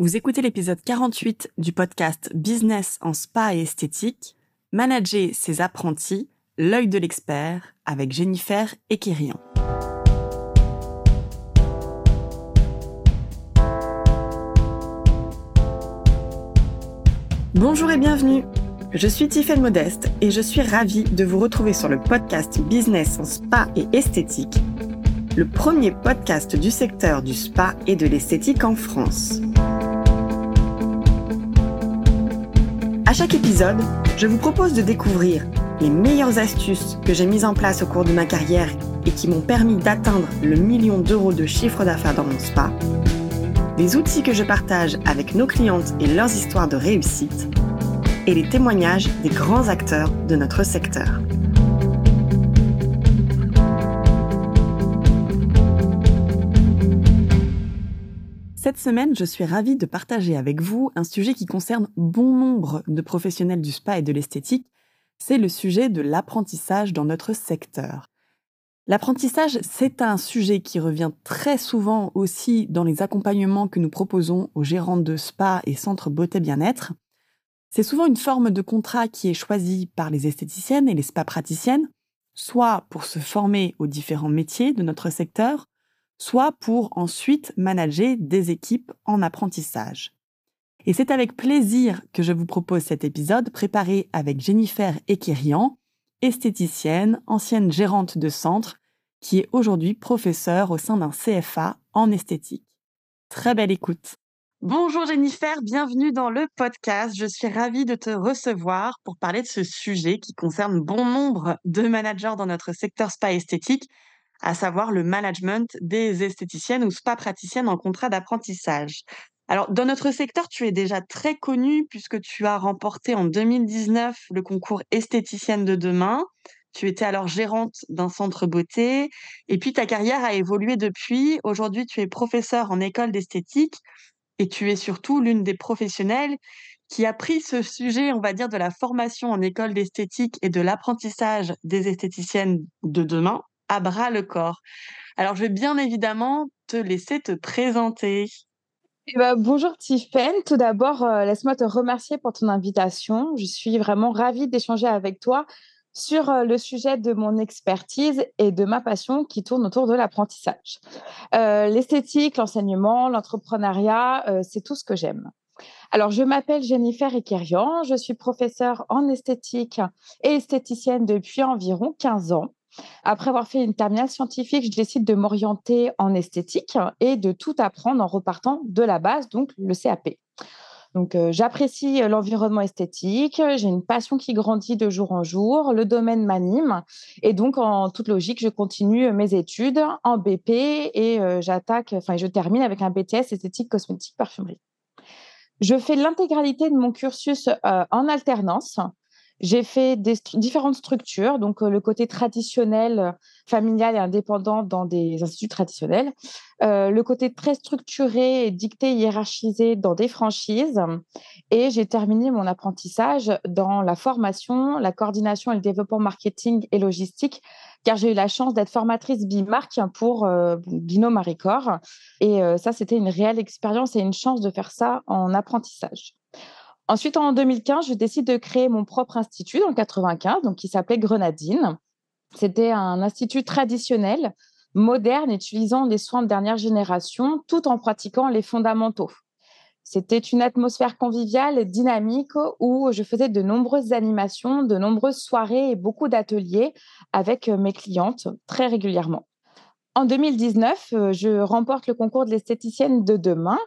Vous écoutez l'épisode 48 du podcast Business en spa et esthétique, Manager ses apprentis, l'œil de l'expert avec Jennifer Ekirian. Bonjour et bienvenue. Je suis Tiffaine Modeste et je suis ravie de vous retrouver sur le podcast Business en spa et esthétique, le premier podcast du secteur du spa et de l'esthétique en France. À chaque épisode, je vous propose de découvrir les meilleures astuces que j'ai mises en place au cours de ma carrière et qui m'ont permis d'atteindre le million d'euros de chiffre d'affaires dans mon spa, les outils que je partage avec nos clientes et leurs histoires de réussite, et les témoignages des grands acteurs de notre secteur. Cette semaine, je suis ravie de partager avec vous un sujet qui concerne bon nombre de professionnels du spa et de l'esthétique. C'est le sujet de l'apprentissage dans notre secteur. L'apprentissage, c'est un sujet qui revient très souvent aussi dans les accompagnements que nous proposons aux gérants de spa et centres beauté bien-être. C'est souvent une forme de contrat qui est choisie par les esthéticiennes et les spa praticiennes, soit pour se former aux différents métiers de notre secteur, soit pour ensuite manager des équipes en apprentissage. Et c'est avec plaisir que je vous propose cet épisode préparé avec Jennifer Ekirian, esthéticienne, ancienne gérante de centre, qui est aujourd'hui professeure au sein d'un CFA en esthétique. Très belle écoute. Bonjour Jennifer, bienvenue dans le podcast. Je suis ravie de te recevoir pour parler de ce sujet qui concerne bon nombre de managers dans notre secteur spa esthétique à savoir le management des esthéticiennes ou spa praticiennes en contrat d'apprentissage. Alors, dans notre secteur, tu es déjà très connue puisque tu as remporté en 2019 le concours esthéticienne de demain. Tu étais alors gérante d'un centre beauté et puis ta carrière a évolué depuis. Aujourd'hui, tu es professeure en école d'esthétique et tu es surtout l'une des professionnelles qui a pris ce sujet, on va dire, de la formation en école d'esthétique et de l'apprentissage des esthéticiennes de demain à bras le corps. Alors, je vais bien évidemment te laisser te présenter. Eh ben, bonjour Tiffaine. Tout d'abord, euh, laisse-moi te remercier pour ton invitation. Je suis vraiment ravie d'échanger avec toi sur euh, le sujet de mon expertise et de ma passion qui tourne autour de l'apprentissage. Euh, l'esthétique, l'enseignement, l'entrepreneuriat, c'est tout ce que j'aime. Alors, je m'appelle Jennifer Ekerian, je suis professeure en esthétique et esthéticienne depuis environ 15 ans. Après avoir fait une terminale scientifique, je décide de m'orienter en esthétique et de tout apprendre en repartant de la base, donc le CAP. Donc, euh, j'apprécie l'environnement esthétique, j'ai une passion qui grandit de jour en jour, le domaine m'anime et donc, en toute logique, je continue mes études en BP et euh, j'attaque, enfin, je termine avec un BTS esthétique, cosmétique, parfumerie. Je fais l'intégralité de mon cursus euh, en alternance. J'ai fait des différentes structures, donc le côté traditionnel, familial et indépendant dans des instituts traditionnels, le côté très structuré et dicté, hiérarchisé dans des franchises. Et j'ai terminé mon apprentissage dans la formation, la coordination et le développement marketing et logistique, car j'ai eu la chance d'être formatrice bimarque pour Binôme Maricor. Et ça, c'était une réelle expérience et une chance de faire ça en apprentissage. Ensuite, en 2015, je décide de créer mon propre institut dans le 95, donc qui s'appelait Grenadine. C'était un institut traditionnel, moderne, utilisant les soins de dernière génération, tout en pratiquant les fondamentaux. C'était une atmosphère conviviale dynamique où je faisais de nombreuses animations, de nombreuses soirées et beaucoup d'ateliers avec mes clientes très régulièrement. En 2019, euh, je remporte le concours de l'esthéticienne de demain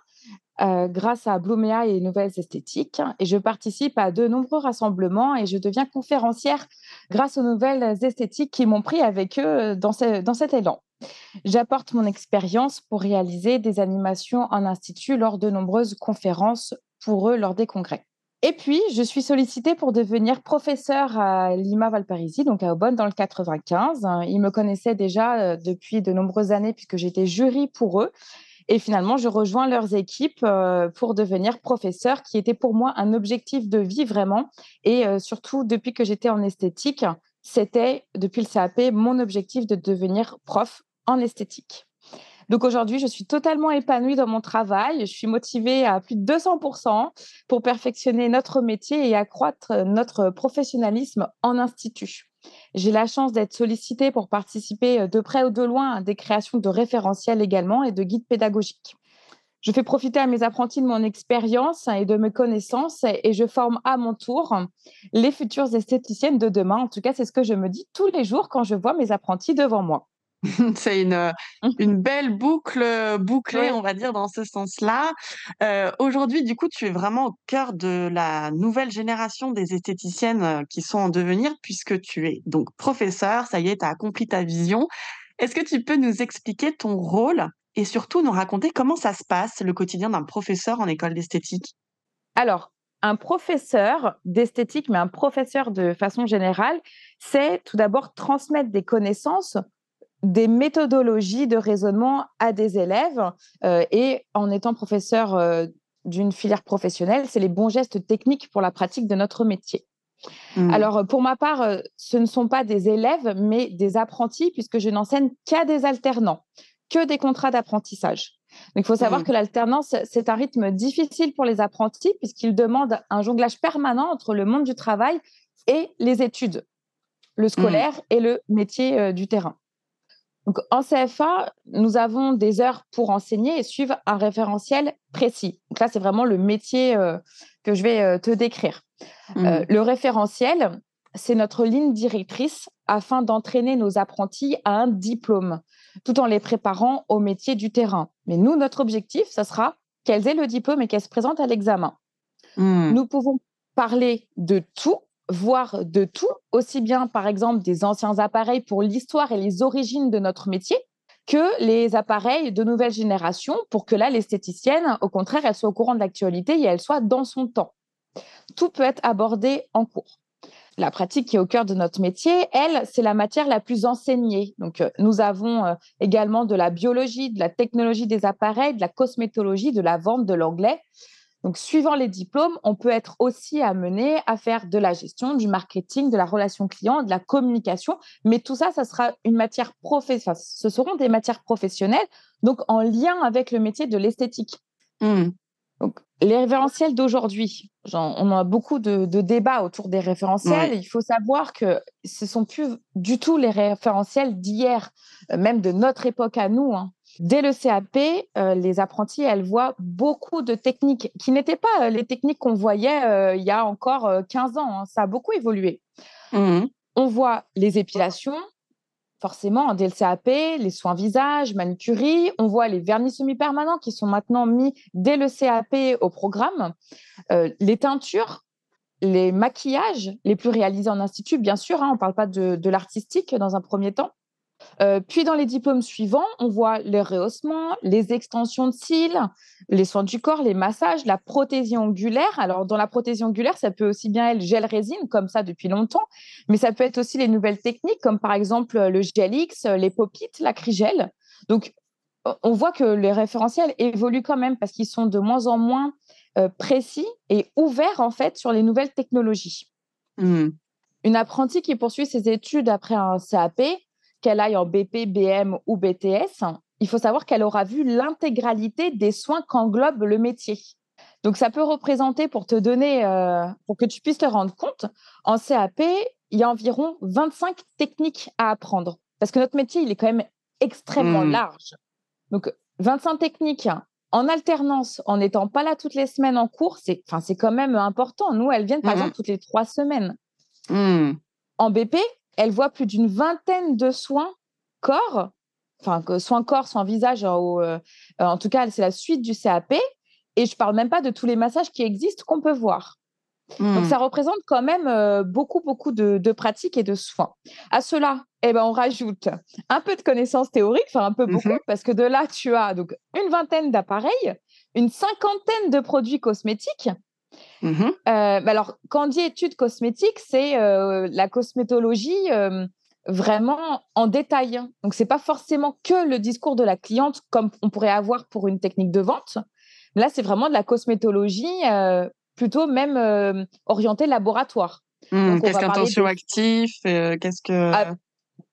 euh, grâce à Blumea et Nouvelles Esthétiques. Et je participe à de nombreux rassemblements et je deviens conférencière grâce aux nouvelles esthétiques qui m'ont pris avec eux dans, dans cet élan. J'apporte mon expérience pour réaliser des animations en institut lors de nombreuses conférences pour eux lors des congrès. Et puis, je suis sollicitée pour devenir professeure à Lima Valparaiso, donc à Aubonne, dans le 95. Ils me connaissaient déjà euh, depuis de nombreuses années puisque j'étais jury pour eux. Et finalement, je rejoins leurs équipes euh, pour devenir professeur, qui était pour moi un objectif de vie vraiment. Et euh, surtout, depuis que j'étais en esthétique, c'était, depuis le CAP, mon objectif de devenir prof en esthétique. Donc aujourd'hui, je suis totalement épanouie dans mon travail. Je suis motivée à plus de 200% pour perfectionner notre métier et accroître notre professionnalisme en institut. J'ai la chance d'être sollicitée pour participer de près ou de loin à des créations de référentiels également et de guides pédagogiques. Je fais profiter à mes apprentis de mon expérience et de mes connaissances et je forme à mon tour les futures esthéticiennes de demain. En tout cas, c'est ce que je me dis tous les jours quand je vois mes apprentis devant moi. C'est une, mmh. une belle boucle bouclée, on va dire, dans ce sens-là. Euh, aujourd'hui, du coup, tu es vraiment au cœur de la nouvelle génération des esthéticiennes qui sont en devenir, puisque tu es donc professeur, ça y est, tu as accompli ta vision. Est-ce que tu peux nous expliquer ton rôle et surtout nous raconter comment ça se passe, le quotidien d'un professeur en école d'esthétique? Alors, un professeur d'esthétique, mais un professeur de façon générale, c'est tout d'abord transmettre des connaissances, des méthodologies de raisonnement à des élèves. Euh, et en étant professeur euh, d'une filière professionnelle, c'est les bons gestes techniques pour la pratique de notre métier. Mmh. Alors, pour ma part, euh, ce ne sont pas des élèves, mais des apprentis, puisque je n'enseigne qu'à des alternants que des contrats d'apprentissage. il faut savoir mmh. que l'alternance, c'est un rythme difficile pour les apprentis puisqu'il demande un jonglage permanent entre le monde du travail et les études, le mmh. scolaire et le métier euh, du terrain. Donc, en CFA, nous avons des heures pour enseigner et suivre un référentiel précis. Donc là, c'est vraiment le métier euh, que je vais euh, te décrire. Mmh. le référentiel, c'est notre ligne directrice afin d'entraîner nos apprentis à un diplôme tout en les préparant au métier du terrain. Mais nous, notre objectif, ce sera qu'elles aient le diplôme et qu'elles se présentent à l'examen. Hmm. Nous pouvons parler de tout, voire de tout, aussi bien par exemple des anciens appareils pour l'histoire et les origines de notre métier, que les appareils de nouvelle génération pour que là, l'esthéticienne, au contraire, elle soit au courant de l'actualité et elle soit dans son temps. Tout peut être abordé en cours la pratique qui est au cœur de notre métier, elle, c'est la matière la plus enseignée. Donc, euh, nous avons euh, également de la biologie, de la technologie des appareils, de la cosmétologie, de la vente, de l'anglais. Donc, suivant les diplômes, on peut être aussi amené à faire de la gestion, du marketing, de la relation client, de la communication. Mais tout ça, ça sera une matière professionnelle. ce seront des matières professionnelles, donc en lien avec le métier de l'esthétique. Mmh. Donc, les référentiels d'aujourd'hui, on a beaucoup de, débats autour des référentiels. Il faut savoir que ce sont plus du tout les référentiels d'hier, euh, même de notre époque à nous. Hein. Dès le CAP, euh, les apprentis, elles voient beaucoup de techniques qui n'étaient pas euh, les techniques qu'on voyait il y a encore 15 ans. Hein. Ça a beaucoup évolué. Mmh on voit les épilations, forcément, dès le CAP, les soins visage, manicurie, on voit les vernis semi-permanents qui sont maintenant mis dès le CAP au programme, euh, les teintures, les maquillages, les plus réalisés en institut, bien sûr, hein, on ne parle pas de l'artistique dans un premier temps, euh, puis dans les diplômes suivants, on voit les rehaussements, les extensions de cils, les soins du corps, les massages, la prothésie angulaire. Alors dans la prothésie angulaire, ça peut aussi bien être gel résine comme ça depuis longtemps, mais ça peut être aussi les nouvelles techniques comme par exemple le gel X, les popites, l'acrygel. Donc on voit que les référentiels évoluent quand même parce qu'ils sont de moins en moins euh, précis et ouverts en fait sur les nouvelles technologies. Mmh. Une apprentie qui poursuit ses études après un CAP, qu'elle aille en BP, BM ou BTS, il faut savoir qu'elle aura vu l'intégralité des soins qu'englobe le métier. Donc, ça peut représenter, pour te donner, euh, pour que tu puisses te rendre compte, en CAP, il y a environ 25 techniques à apprendre. Parce que notre métier, il est quand même extrêmement mmh. large. Donc, 25 techniques en alternance, en n'étant pas là toutes les semaines en cours, c'est quand même important. Nous, elles viennent par mmh. exemple toutes les trois semaines. Mmh. En BP, elle voit plus d'une vingtaine de soins corps, enfin soins corps, soins visage, euh, en tout cas c'est la suite du CAP, et je parle même pas de tous les massages qui existent qu'on peut voir. Donc, hmm. ça représente quand même euh, beaucoup, beaucoup de, pratiques et de soins. À cela, eh ben, on rajoute un peu de connaissances théoriques, enfin un peu beaucoup, mhm. parce que de là, tu as donc une vingtaine d'appareils, une cinquantaine de produits cosmétiques, Mmh euh, bah, alors, quand on dit études cosmétiques, c'est euh, la cosmétologie euh, vraiment en détail. Donc, c'est pas forcément que le discours de la cliente comme on pourrait avoir pour une technique de vente. Là, c'est vraiment de la cosmétologie plutôt même orientée laboratoire. Mmh, qu'est-ce qu'un tensioactif Qu'est-ce que ah,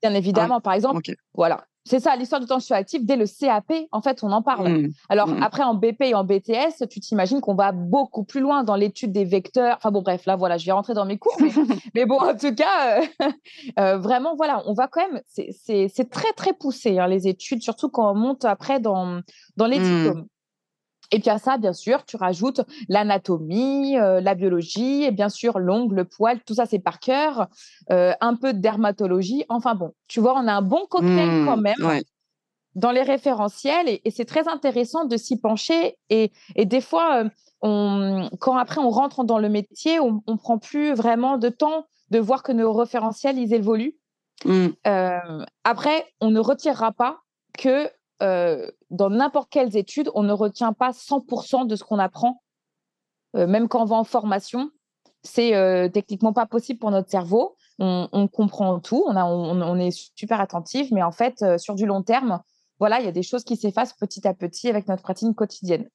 Bien évidemment, par exemple, voilà, c'est ça, l'histoire du tension actif, dès le CAP, en fait, on en parle. Mmh. Alors, mmh. après, en BP et en BTS, tu t'imagines qu'on va beaucoup plus loin dans l'étude des vecteurs. Enfin, bon, bref, là, voilà, je vais rentrer dans mes cours. Mais, bon, en tout cas, euh, euh, vraiment, voilà, on va quand même. C'est très, très poussé, hein, les études, surtout quand on monte après dans, dans les mmh. Et puis à ça, bien sûr, tu rajoutes l'anatomie, euh, la biologie, et bien sûr l'ongle, le poil, tout ça c'est par cœur, euh, un peu de dermatologie. Enfin bon, tu vois, on a un bon cocktail mmh, quand même dans les référentiels et, c'est très intéressant de s'y pencher. Et, des fois, euh, on, quand après on rentre dans le métier, on ne prend plus vraiment de temps de voir que nos référentiels, ils évoluent. Mmh. après, on ne retirera pas que euh, dans n'importe quelles études, on ne retient pas 100% de ce qu'on apprend, euh, même quand on va en formation. C'est euh, techniquement pas possible pour notre cerveau. On, comprend tout, on, a, on, est super attentif, mais en fait, sur du long terme, voilà, il y a des choses qui s'effacent petit à petit avec notre pratique quotidienne.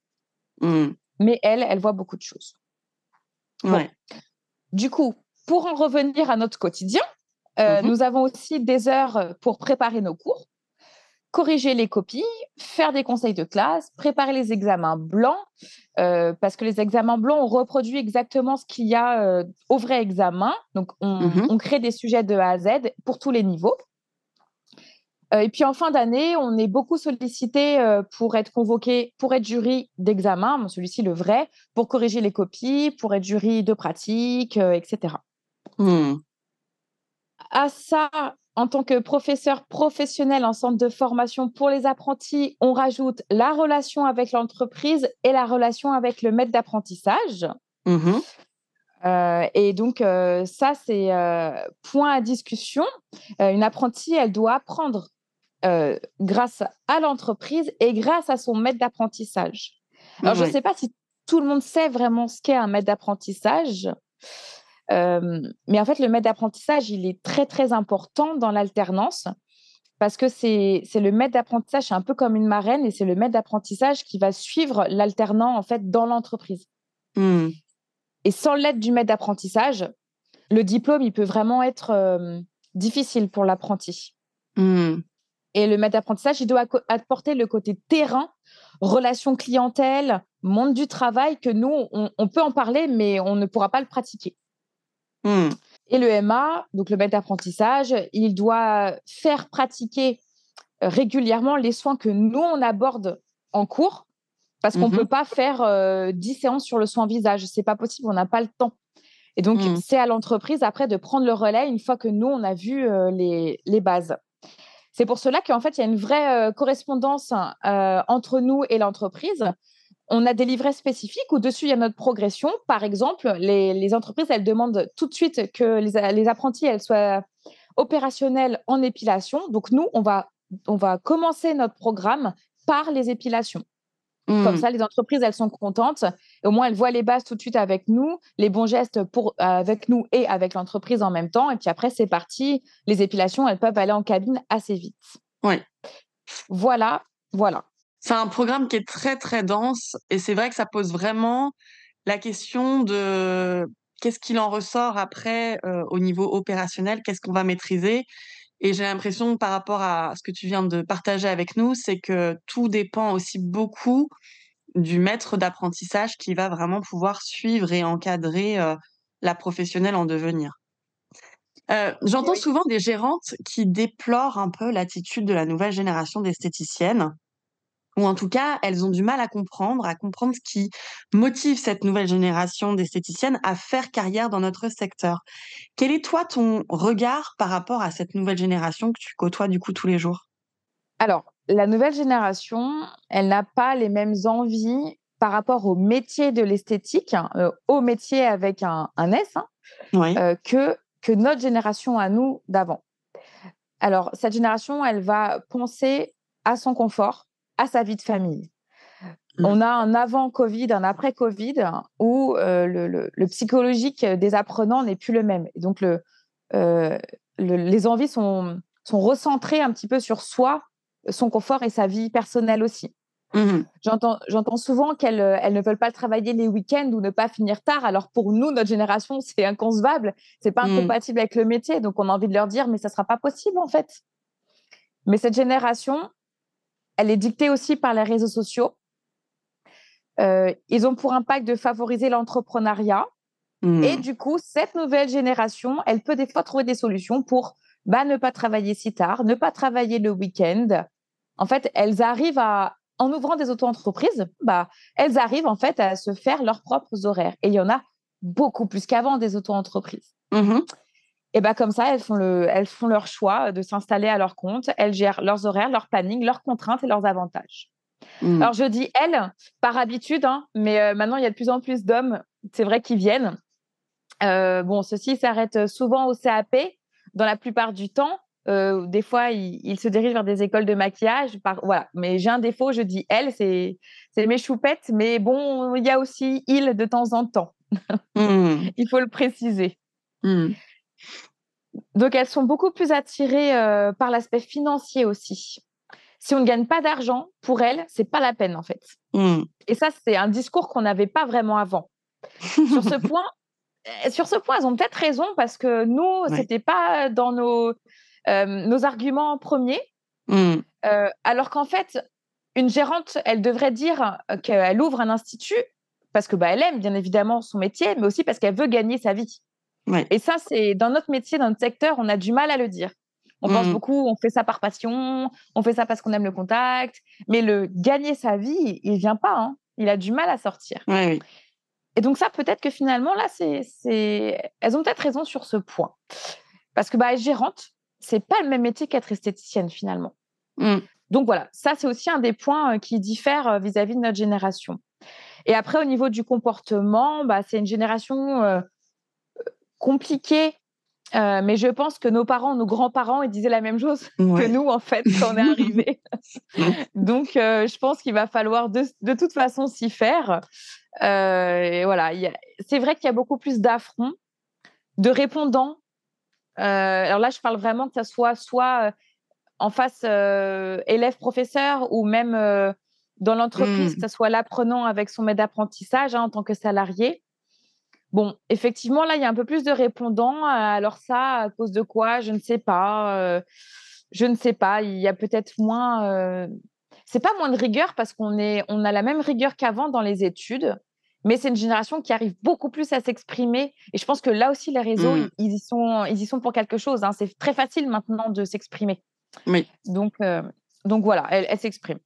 Mmh. Mais elle, elle voit beaucoup de choses. Du coup, pour en revenir à notre quotidien, mmh nous avons aussi des heures pour préparer nos cours corriger les copies, faire des conseils de classe, préparer les examens blancs, euh, parce que les examens blancs, on reproduit exactement ce qu'il y a euh, au vrai examen. Donc, mmh on, crée des sujets de A à Z pour tous les niveaux. Euh, et puis, en fin d'année, on est beaucoup sollicité pour être convoqué, pour être jury d'examen, celui-ci le vrai, pour corriger les copies, pour être jury de pratique, etc. Mmh. À ça, en tant que professeur professionnel en centre de formation pour les apprentis, on rajoute la relation avec l'entreprise et la relation avec le maître d'apprentissage. Mmh euh, et donc, euh, ça, c'est euh, point à discussion. une apprentie, elle doit apprendre grâce à l'entreprise et grâce à son maître d'apprentissage. Alors, je ne sais pas si tout le monde sait vraiment ce qu'est un maître d'apprentissage mais en fait, le maître d'apprentissage, il est très, très important dans l'alternance parce que c'est le maître d'apprentissage, c'est un peu comme une marraine et c'est le maître d'apprentissage qui va suivre l'alternant en fait dans l'entreprise. Mmh. Et sans l'aide du maître d'apprentissage, le diplôme, il peut vraiment être difficile pour l'apprenti. Mmh. Et le maître d'apprentissage, il doit apporter le côté terrain, relation clientèle, monde du travail, que nous, on peut en parler, mais on ne pourra pas le pratiquer. Mmh. Et le MA, donc le maître d'apprentissage, il doit faire pratiquer euh, régulièrement les soins que nous, on aborde en cours, parce qu'on ne mmh peut pas faire 10 euh, séances sur le soin visage. C'est pas possible, on n'a pas le temps. Et donc, mmh. c'est à l'entreprise après de prendre le relais une fois que nous, on a vu euh, les, les, bases. C'est pour cela qu'en fait, il y a une vraie correspondance entre nous et l'entreprise on a des livrets spécifiques où dessus il y a notre progression. Par exemple, les, entreprises, elles demandent tout de suite que les, apprentis, elles soient opérationnels en épilation. Donc nous, on va, on va commencer notre programme par les épilations. Comme mmh. ça, les entreprises, elles sont contentes. au moins, elles voient les bases tout de suite avec nous, les bons gestes pour, avec nous et avec l'entreprise en même temps. Et puis après, c'est parti. Les épilations, elles peuvent aller en cabine assez vite. Voilà, voilà. C'est un programme qui est très, très dense et c'est vrai que ça pose vraiment la question de qu'est-ce qu'il en ressort après euh, au niveau opérationnel, qu'est-ce qu'on va maîtriser? Et j'ai l'impression par rapport à ce que tu viens de partager avec nous, c'est que tout dépend aussi beaucoup du maître d'apprentissage qui va vraiment pouvoir suivre et encadrer euh, la professionnelle en devenir. Euh, j'entends souvent des gérantes qui déplorent un peu l'attitude de la nouvelle génération d'esthéticiennes ou en tout cas, elles ont du mal à comprendre, à comprendre ce qui motive cette nouvelle génération d'esthéticiennes à faire carrière dans notre secteur. Quel est toi ton regard par rapport à cette nouvelle génération que tu côtoies du coup tous les jours? Alors, la nouvelle génération, elle n'a pas les mêmes envies par rapport au métier de l'esthétique, hein, euh, au métier avec un, S, hein, euh, que, que notre génération à nous d'avant. Alors, cette génération, elle va penser à son confort, à sa vie de famille. Mmh. On a un avant Covid, un après Covid, où euh, le, psychologique des apprenants n'est plus le même. Et donc, euh, le, les envies sont, sont recentrées un petit peu sur soi, son confort et sa vie personnelle aussi. Mmh. J'entends souvent qu'elles elles ne veulent pas travailler les week-ends ou ne pas finir tard. Alors pour nous, notre génération, c'est inconcevable, c'est pas mmh. incompatible avec le métier. Donc on a envie de leur dire, mais ça sera pas possible en fait. Mais cette génération, elle est dictée aussi par les réseaux sociaux. Euh, ils ont pour impact de favoriser l'entrepreneuriat. Mmh. Et du coup, cette nouvelle génération, elle peut des fois trouver des solutions pour bah, ne pas travailler si tard, ne pas travailler le week-end. En fait, elles arrivent à, en ouvrant des auto-entreprises, bah, elles arrivent en fait à se faire leurs propres horaires. Et il y en a beaucoup plus qu'avant des auto-entreprises. Mmh et bah comme ça, elles font, le, elles font leur choix de s'installer à leur compte. Elles gèrent leurs horaires, leur planning, leurs contraintes et leurs avantages. Mmh. Alors je dis elles par habitude, hein, mais euh, maintenant il y a de plus en plus d'hommes, c'est vrai, qui viennent. Euh, bon, ceux-ci s'arrêtent souvent au CAP dans la plupart du temps. Euh, des fois, ils, se dirigent vers des écoles de maquillage. Par, voilà. Mais j'ai un défaut, je dis elles, c'est mes choupettes. Mais bon, il y a aussi il de temps en temps. Mmh. il faut le préciser. Mmh. Donc, elles sont beaucoup plus attirées euh, par l'aspect financier aussi. Si on ne gagne pas d'argent, pour elles, c'est pas la peine en fait. Mmh. Et ça, c'est un discours qu'on n'avait pas vraiment avant. sur ce point, euh, sur ce point, elles ont peut-être raison parce que nous, ce c'était pas dans nos, euh, nos arguments premiers. Mmh. alors qu'en fait, une gérante, elle devrait dire qu'elle ouvre un institut parce que bah, elle aime bien évidemment son métier, mais aussi parce qu'elle veut gagner sa vie. Et ça, c'est dans notre métier, dans notre secteur, on a du mal à le dire. On pense mmh. beaucoup, on fait ça par passion, on fait ça parce qu'on aime le contact, mais le gagner sa vie, il vient pas. Hein. Il a du mal à sortir. Et donc ça, peut-être que finalement, là, c'est, elles ont peut-être raison sur ce point, parce que bah, être gérante, c'est pas le même métier qu'être esthéticienne finalement. Mmh. Donc voilà, ça c'est aussi un des points euh, qui diffèrent euh, vis-à-vis de notre génération. Et après, au niveau du comportement, bah, c'est une génération euh, compliqué. Euh, mais je pense que nos parents, nos grands-parents, ils disaient la même chose que nous, en fait, quand on est arrivé. Donc, euh, je pense qu'il va falloir de, de toute façon s'y faire. Euh, et voilà, c'est vrai qu'il y a beaucoup plus d'affronts, de répondants. alors là, je parle vraiment que ça soit soit en face élève-professeur ou même dans l'entreprise, mmh. que ce soit l'apprenant avec son maître d'apprentissage hein, en tant que salarié. Bon, effectivement, là, il y a un peu plus de répondants. Alors ça, à cause de quoi? Je ne sais pas. Euh, je ne sais pas. Il y a peut-être moins. Euh, c'est pas moins de rigueur parce qu'on est, on a la même rigueur qu'avant dans les études, mais c'est une génération qui arrive beaucoup plus à s'exprimer. Et je pense que là aussi, les réseaux, mmh. ils, y sont, ils y sont pour quelque chose. Hein. C'est très facile maintenant de s'exprimer. Oui. Donc, euh, donc voilà, elle, elle s'exprime.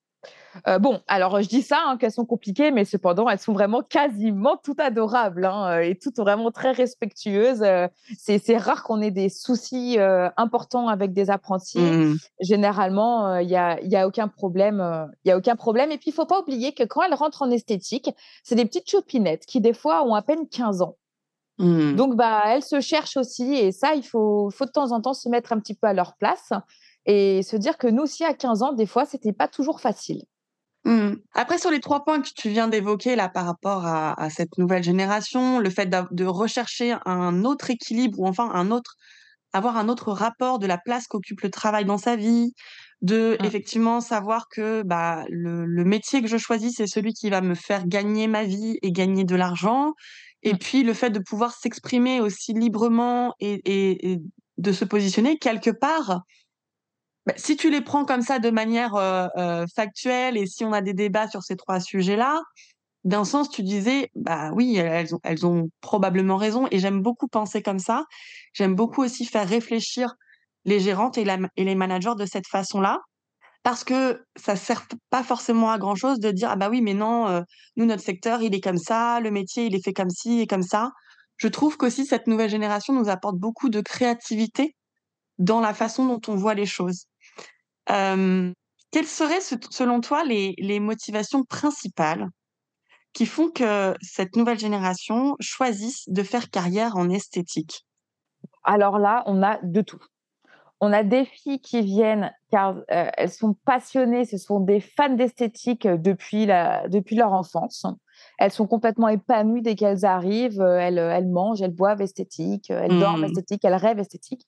Euh, bon, alors je dis ça, hein, qu'elles sont compliquées, mais cependant, elles sont vraiment quasiment toutes adorables hein, euh, et toutes vraiment très respectueuses. Euh, c'est rare qu'on ait des soucis importants avec des apprentis. Mmh. Généralement, il n'y a, y a aucun problème. Il y a aucun problème. Et puis, il faut pas oublier que quand elles rentrent en esthétique, c'est des petites chopinettes qui, des fois, ont à peine 15 ans. Mmh. Donc, bah, elles se cherchent aussi. Et ça, il faut, faut de temps en temps se mettre un petit peu à leur place et se dire que nous aussi, à 15 ans, des fois, c'était pas toujours facile. Mmh. Après, sur les trois points que tu viens d'évoquer là par rapport à, cette nouvelle génération, le fait de rechercher un autre équilibre ou enfin un autre, avoir un autre rapport de la place qu'occupe le travail dans sa vie, de mmh. effectivement savoir que bah, le, métier que je choisis, c'est celui qui va me faire gagner ma vie et gagner de l'argent. Et mmh. puis le fait de pouvoir s'exprimer aussi librement et de se positionner quelque part si tu les prends comme ça de manière factuelle et si on a des débats sur ces trois sujets-là, d'un sens, tu disais, bah oui, elles ont, probablement raison et j'aime beaucoup penser comme ça. J'aime beaucoup aussi faire réfléchir les gérantes et, les managers de cette façon-là parce que ça sert pas forcément à grand chose de dire ah bah oui mais non nous notre secteur il est comme ça le métier il est fait comme ci et comme ça je trouve qu'aussi cette nouvelle génération nous apporte beaucoup de créativité dans la façon dont on voit les choses quelles seraient, selon toi, les, les motivations principales qui font que cette nouvelle génération choisisse de faire carrière en esthétique? Alors là, on a de tout. On a des filles qui viennent car elles sont passionnées, ce sont des fans d'esthétique depuis, la, depuis leur enfance. Elles sont complètement épanouies dès qu'elles arrivent. Elles, elles mangent, elles boivent esthétique, elles dorment mmh. esthétique, elles rêvent esthétique.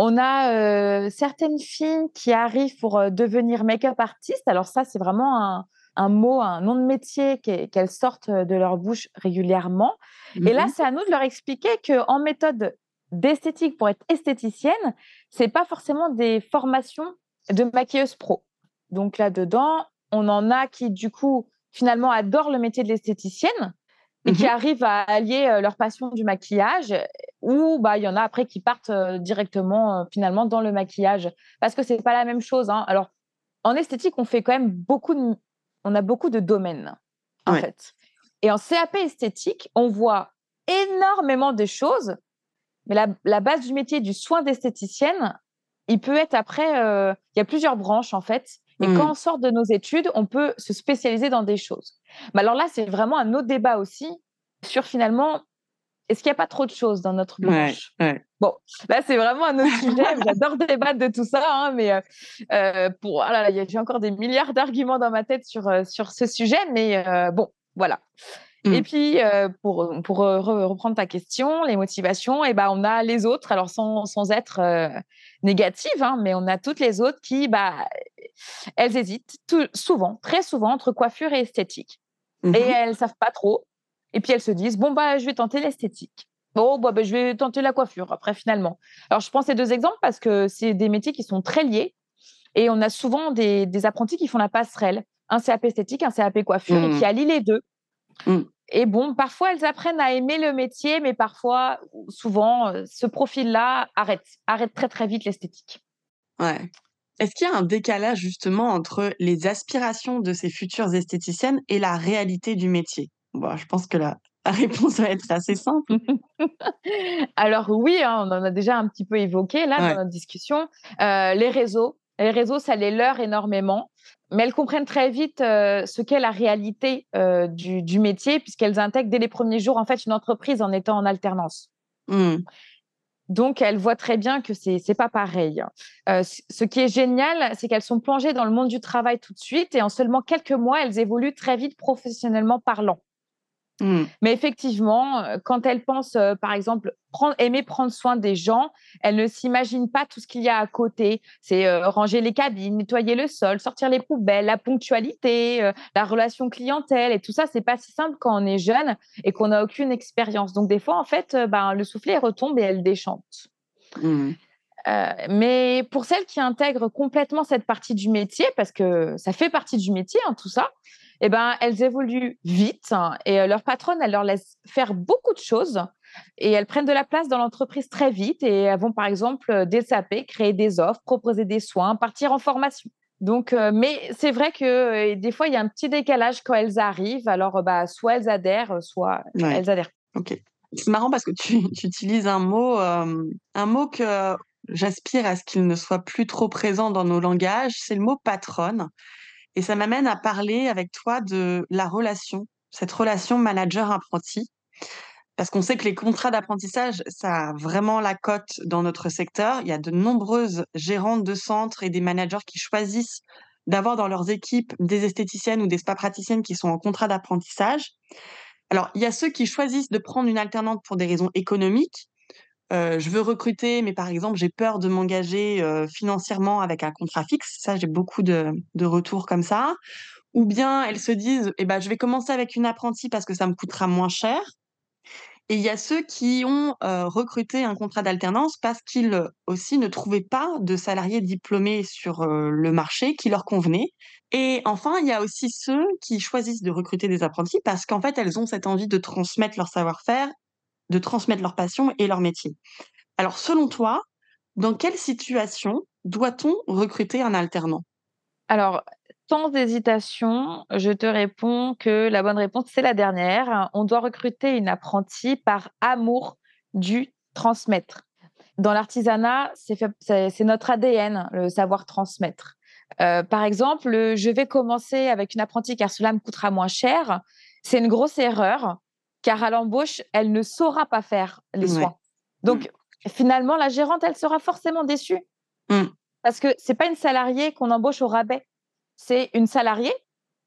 On a euh, certaines filles qui arrivent pour euh, devenir make-up artiste. Alors ça, c'est vraiment un, mot, un nom de métier qu'elles sortent de leur bouche régulièrement. Et là, mmh c'est à nous de leur expliquer qu'en méthode d'esthétique pour être esthéticienne, c'est pas forcément des formations de maquilleuse pro. Donc là-dedans, on en a qui, du coup, finalement adorent le métier de l'esthéticienne et qui mmh arrivent à allier leur passion du maquillage ou bah il y en a après qui partent directement finalement dans le maquillage. Parce que c'est pas la même chose hein. alors en esthétique on fait quand même beaucoup de on a beaucoup de domaines en fait. Et en CAP esthétique on voit énormément de choses mais la, base du métier du soin d'esthéticienne il peut être après il y a plusieurs branches en fait et quand mmh. on sort de nos études, on peut se spécialiser dans des choses. Mais alors là, c'est vraiment un autre débat aussi sur finalement, est-ce qu'il n'y a pas trop de choses dans notre branche? Bon, là, c'est vraiment un autre sujet. J'adore débattre de tout ça, hein, mais euh, euh pour, ah j'ai encore des milliards d'arguments dans ma tête sur, euh, sur ce sujet, mais euh, bon, voilà. Et mmh. puis, pour, pour reprendre ta question, les motivations, et eh ben, on a les autres, alors sans, sans être négative, hein, mais on a toutes les autres qui, bah, elles hésitent tout, souvent, très souvent, entre coiffure et esthétique. Mmh et elles savent pas trop. Et puis elles se disent, bon, bah, je vais tenter l'esthétique. Bon, bah, bah, je vais tenter la coiffure après, finalement. Alors, je prends ces deux exemples parce que c'est des métiers qui sont très liés. Et on a souvent des, des apprentis qui font la passerelle. Un CAP esthétique, un CAP coiffure, et qui allient les deux. Et bon, parfois, elles apprennent à aimer le métier, mais parfois, souvent, euh, ce profil-là arrête, arrête très, très vite l'esthétique. Ouais. Est-ce qu'il y a un décalage justement entre les aspirations de ces futures esthéticiennes et la réalité du métier? Bon, Je pense que la, réponse va être assez simple. Alors oui, hein, on en a déjà un petit peu évoqué là dans notre discussion. Euh, les réseaux, les réseaux, ça les leurre énormément mais elles comprennent très vite euh, ce qu'est la réalité euh, du, métier, puisqu'elles intègrent dès les premiers jours en fait une entreprise en étant en alternance. Mmh. Donc, elles voient très bien que c'est n'est pas pareil. Euh, ce qui est génial, c'est qu'elles sont plongées dans le monde du travail tout de suite et en seulement quelques mois, elles évoluent très vite professionnellement parlant. Mmh. Mais effectivement, euh, quand elle pense, euh, par exemple, prendre, aimer prendre soin des gens, elle ne s'imagine pas tout ce qu'il y a à côté. C'est euh, ranger les cabines, nettoyer le sol, sortir les poubelles, la ponctualité, la relation clientèle et tout ça, c'est pas si simple quand on est jeune et qu'on n'a aucune expérience. Donc des fois, en fait, ben, le soufflet retombe et elle déchante. Mmh. mais pour celles qui intègrent complètement cette partie du métier, parce que ça fait partie du métier, hein, tout ça, eh ben, elles évoluent vite hein, et euh, leur patronne, elle leur laisse faire beaucoup de choses et elles prennent de la place dans l'entreprise très vite et elles vont, par exemple, euh, désaper, créer des offres, proposer des soins, partir en formation. Donc, euh, mais c'est vrai que des fois, il y a un petit décalage quand elles arrivent. Alors, bah, soit elles adhèrent, soit elles adhèrent. Ok. C'est marrant parce que tu, utilises un mot, un mot que j'aspire à ce qu'il ne soit plus trop présent dans nos langages. C'est le mot patronne. Et ça m'amène à parler avec toi de la relation, cette relation manager-apprenti. Parce qu'on sait que les contrats d'apprentissage, ça a vraiment la cote dans notre secteur. Il y a de nombreuses gérantes de centres et des managers qui choisissent d'avoir dans leurs équipes des esthéticiennes ou des spa praticiennes qui sont en contrat d'apprentissage. Alors, il y a ceux qui choisissent de prendre une alternante pour des raisons économiques je veux recruter, mais par exemple, j'ai peur de m'engager financièrement avec un contrat fixe. Ça, j'ai beaucoup de, retours comme ça. Ou bien elles se disent, eh ben, je vais commencer avec une apprentie parce que ça me coûtera moins cher. Et il y a ceux qui ont recruté un contrat d'alternance parce qu'ils aussi ne trouvaient pas de salariés diplômés sur le marché qui leur convenait. Et enfin, il y a aussi ceux qui choisissent de recruter des apprentis parce qu'en fait, elles ont cette envie de transmettre leur savoir-faire de transmettre leur passion et leur métier. Alors, selon toi, dans quelle situation doit-on recruter un alternant? Alors, sans hésitation, je te réponds que la bonne réponse, c'est la dernière. On doit recruter une apprentie par amour du transmettre. Dans l'artisanat, c'est notre ADN, le savoir transmettre. Euh, par exemple, je vais commencer avec une apprentie car cela me coûtera moins cher. C'est une grosse erreur car à l'embauche, elle ne saura pas faire les soins. Donc, mm. finalement, la gérante, elle sera forcément déçue. Mm. Parce que c'est pas une salariée qu'on embauche au rabais. C'est une salariée,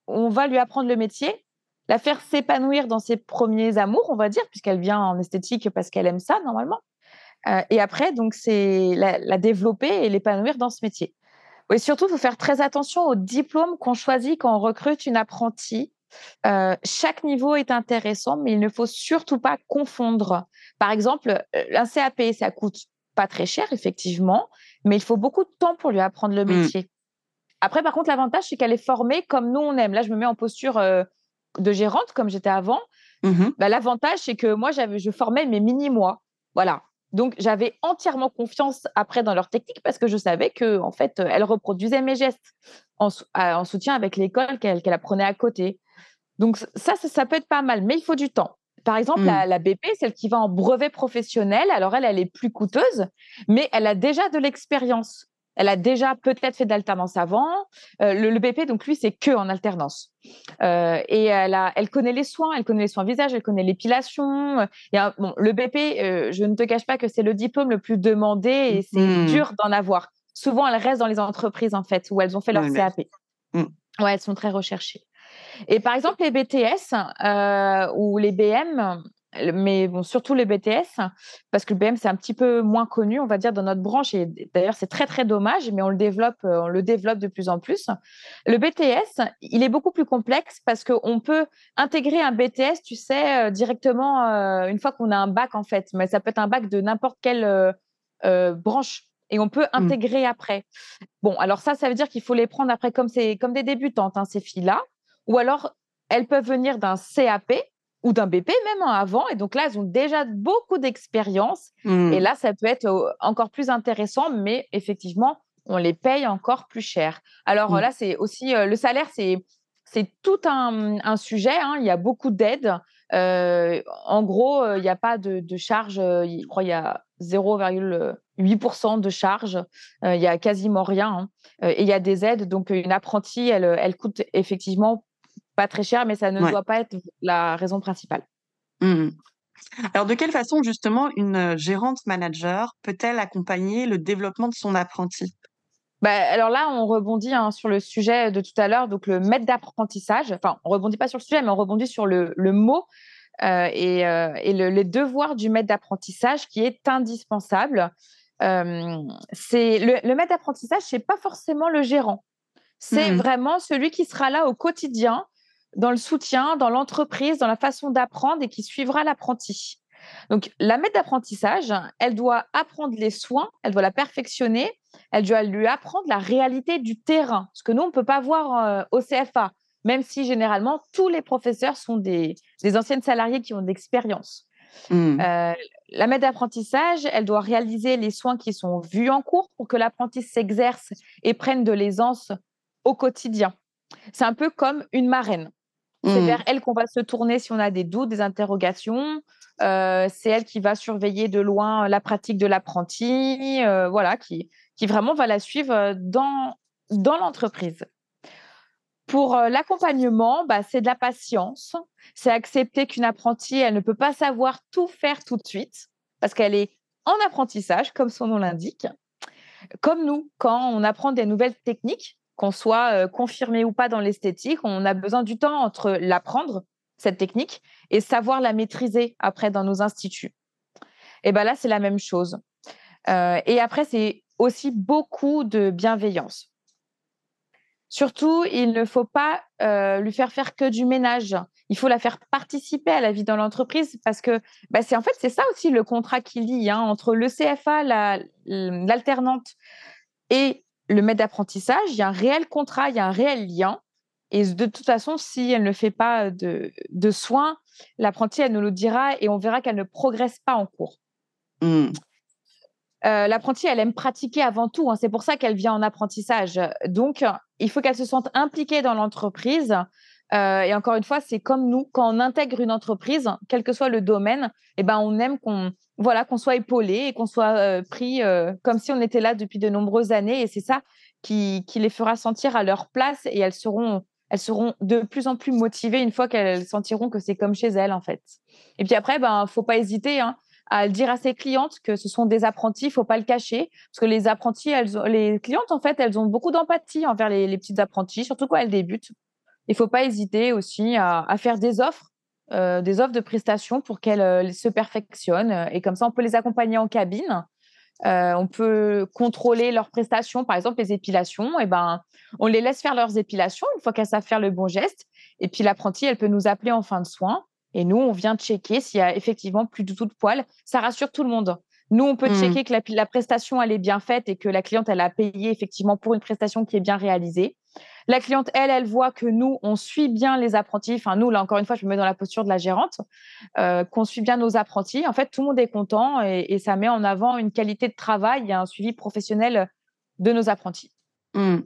on va lui apprendre le métier, la faire s'épanouir dans ses premiers amours, on va dire, puisqu'elle vient en esthétique parce qu'elle aime ça, normalement. Euh, et après, donc, c'est la, développer et l'épanouir dans ce métier. Et surtout, il faut faire très attention au diplôme qu'on choisit quand on recrute une apprentie euh, chaque niveau est intéressant, mais il ne faut surtout pas confondre. Par exemple, euh, un CAP, ça coûte pas très cher, effectivement, mais il faut beaucoup de temps pour lui apprendre le mmh. métier. Après, par contre, l'avantage, c'est qu'elle est formée comme nous, on aime. Là, je me mets en posture de gérante, comme j'étais avant. Mmh bah, l'avantage, c'est que moi, je formais mes mini-mois. Voilà. Donc, j'avais entièrement confiance après dans leur technique parce que je savais que, en fait, elle reproduisait mes gestes en, soutien avec l'école qu'elle apprenait à côté. Donc, ça, ça, peut être pas mal, mais il faut du temps. Par exemple, la, mmh. la, BP, celle qui va en brevet professionnel, alors elle, elle est plus coûteuse, mais elle a déjà de l'expérience. Elle a déjà peut-être fait de l'alternance avant. Euh, le, BP, donc lui, c'est que en alternance. Euh, et elle, a, elle connaît les soins, elle connaît les soins visage, elle connaît l'épilation. Bon, le BP, euh, je ne te cache pas que c'est le diplôme le plus demandé et c'est mmh. dur d'en avoir. Souvent, elles restent dans les entreprises, en fait, où elles ont fait leur CAP. Mmh. Ouais, elles sont très recherchées. Et par exemple, les BTS ou les BM, mais bon, surtout les BTS, parce que le BM, c'est un petit peu moins connu, on va dire, dans notre branche. Et d'ailleurs, c'est très, très dommage, mais on le développe, euh, on le développe de plus en plus. Le BTS, il est beaucoup plus complexe parce qu'on peut intégrer un BTS, tu sais, euh, directement euh, une fois qu'on a un bac, en fait. Mais ça peut être un bac de n'importe quelle branche. Et on peut mmh. intégrer après. Bon, alors ça, ça veut dire qu'il faut les prendre après comme, comme des débutantes, hein, ces filles-là. Ou alors, elles peuvent venir d'un CAP, ou d'un BP même avant. Et donc là, elles ont déjà beaucoup d'expérience. Et mmh. là, ça peut être encore plus intéressant, mais effectivement, on les paye encore plus cher. Alors mmh. là, c'est aussi le salaire, c'est c'est tout un, sujet. Hein. Il y a beaucoup d'aides. en gros, il n'y a pas de, de charge. je crois qu'il y a 0,8% de charge. il y a quasiment rien. Hein. et il y a des aides. Donc, une apprentie, elle, elle coûte effectivement pas très cher, mais ça ne doit pas être la raison principale. Mmh Alors, de quelle façon, justement, une euh, gérante manager peut-elle accompagner le développement de son apprenti? Bah, alors là, on rebondit hein, sur le sujet de tout à l'heure, donc le maître d'apprentissage. Enfin, on rebondit pas sur le sujet, mais on rebondit sur le, mot euh, et, euh, les devoirs du maître d'apprentissage qui est indispensable. c'est le, maître d'apprentissage, c'est pas forcément le gérant. C'est mmh vraiment celui qui sera là au quotidien dans le soutien, dans l'entreprise, dans la façon d'apprendre et qui suivra l'apprenti. Donc, la maître d'apprentissage, elle doit apprendre les soins, elle doit la perfectionner, elle doit lui apprendre la réalité du terrain, ce que nous, on ne peut pas voir euh, au CFA, même si généralement, tous les professeurs sont des, anciennes salariées qui ont de l'expérience. Mmh. Euh, la maître d'apprentissage, elle doit réaliser les soins qui sont vus en cours pour que l'apprenti s'exerce et prenne de l'aisance au quotidien. C'est un peu comme une marraine. C'est mmh. vers elle qu'on va se tourner si on a des doutes, des interrogations. Euh, c'est elle qui va surveiller de loin la pratique de l'apprenti, euh, voilà, qui, qui vraiment va la suivre euh, dans, dans l'entreprise. Pour l'accompagnement, bah, c'est de la patience. C'est accepter qu'une apprentie, elle ne peut pas savoir tout faire tout de suite parce qu'elle est en apprentissage, comme son nom l'indique. Comme nous, quand on apprend des nouvelles techniques, qu'on soit confirmé ou pas dans l'esthétique, on a besoin du temps entre l'apprendre, cette technique, et savoir la maîtriser après dans nos instituts. Et bien là, c'est la même chose. et après, c'est aussi beaucoup de bienveillance. Surtout, il ne faut pas lui faire faire que du ménage. Il faut la faire participer à la vie dans l'entreprise parce que bah, c'est en fait c'est ça aussi le contrat qui lie hein, entre le CFA, l'alternante et le maître d'apprentissage, il y a un réel contrat, il y a un réel lien. Et de toute façon, si elle ne fait pas de, soins, l'apprenti, elle nous le dira et on verra qu'elle ne progresse pas en cours. Mmh. Euh, l'apprenti, elle aime pratiquer avant tout. Hein. c'est pour ça qu'elle vient en apprentissage. Donc, il faut qu'elle se sente impliquée dans l'entreprise. Euh, et encore une fois, c'est comme nous, quand on intègre une entreprise, quel que soit le domaine, eh ben, on aime qu'on voilà, qu'on soit épaulé et qu'on soit euh, pris euh, comme si on était là depuis de nombreuses années. Et c'est ça qui, qui, les fera sentir à leur place et elles seront, elles seront de plus en plus motivées une fois qu'elles sentiront que c'est comme chez elles, en fait. Et puis après, ben, faut pas hésiter hein, à dire à ses clientes que ce sont des apprentis, faut pas le cacher, parce que les apprentis, elles les clientes, en fait, elles ont beaucoup d'empathie envers les, les petites apprentis, surtout quand elles débutent. Il faut pas hésiter aussi à, à faire des offres euh, des offres de prestations pour qu'elles euh, se perfectionnent. Et comme ça, on peut les accompagner en cabine. Euh, on peut contrôler leurs prestations, par exemple les épilations. Et ben, on les laisse faire leurs épilations une fois qu'elles savent faire le bon geste. Et puis l'apprenti, elle peut nous appeler en fin de soins. Et nous, on vient checker s'il y a effectivement plus du tout de poils. Ça rassure tout le monde. Nous, on peut mmh. checker que la, prestation, elle est bien faite et que la cliente, elle a payé effectivement pour une prestation qui est bien réalisée. La cliente, elle, elle voit que nous, on suit bien les apprentis. Enfin, nous, là, encore une fois, je me mets dans la posture de la gérante, euh, qu'on suit bien nos apprentis. En fait, tout le monde est content et, ça met en avant une qualité de travail et un suivi professionnel de nos apprentis. Mmh.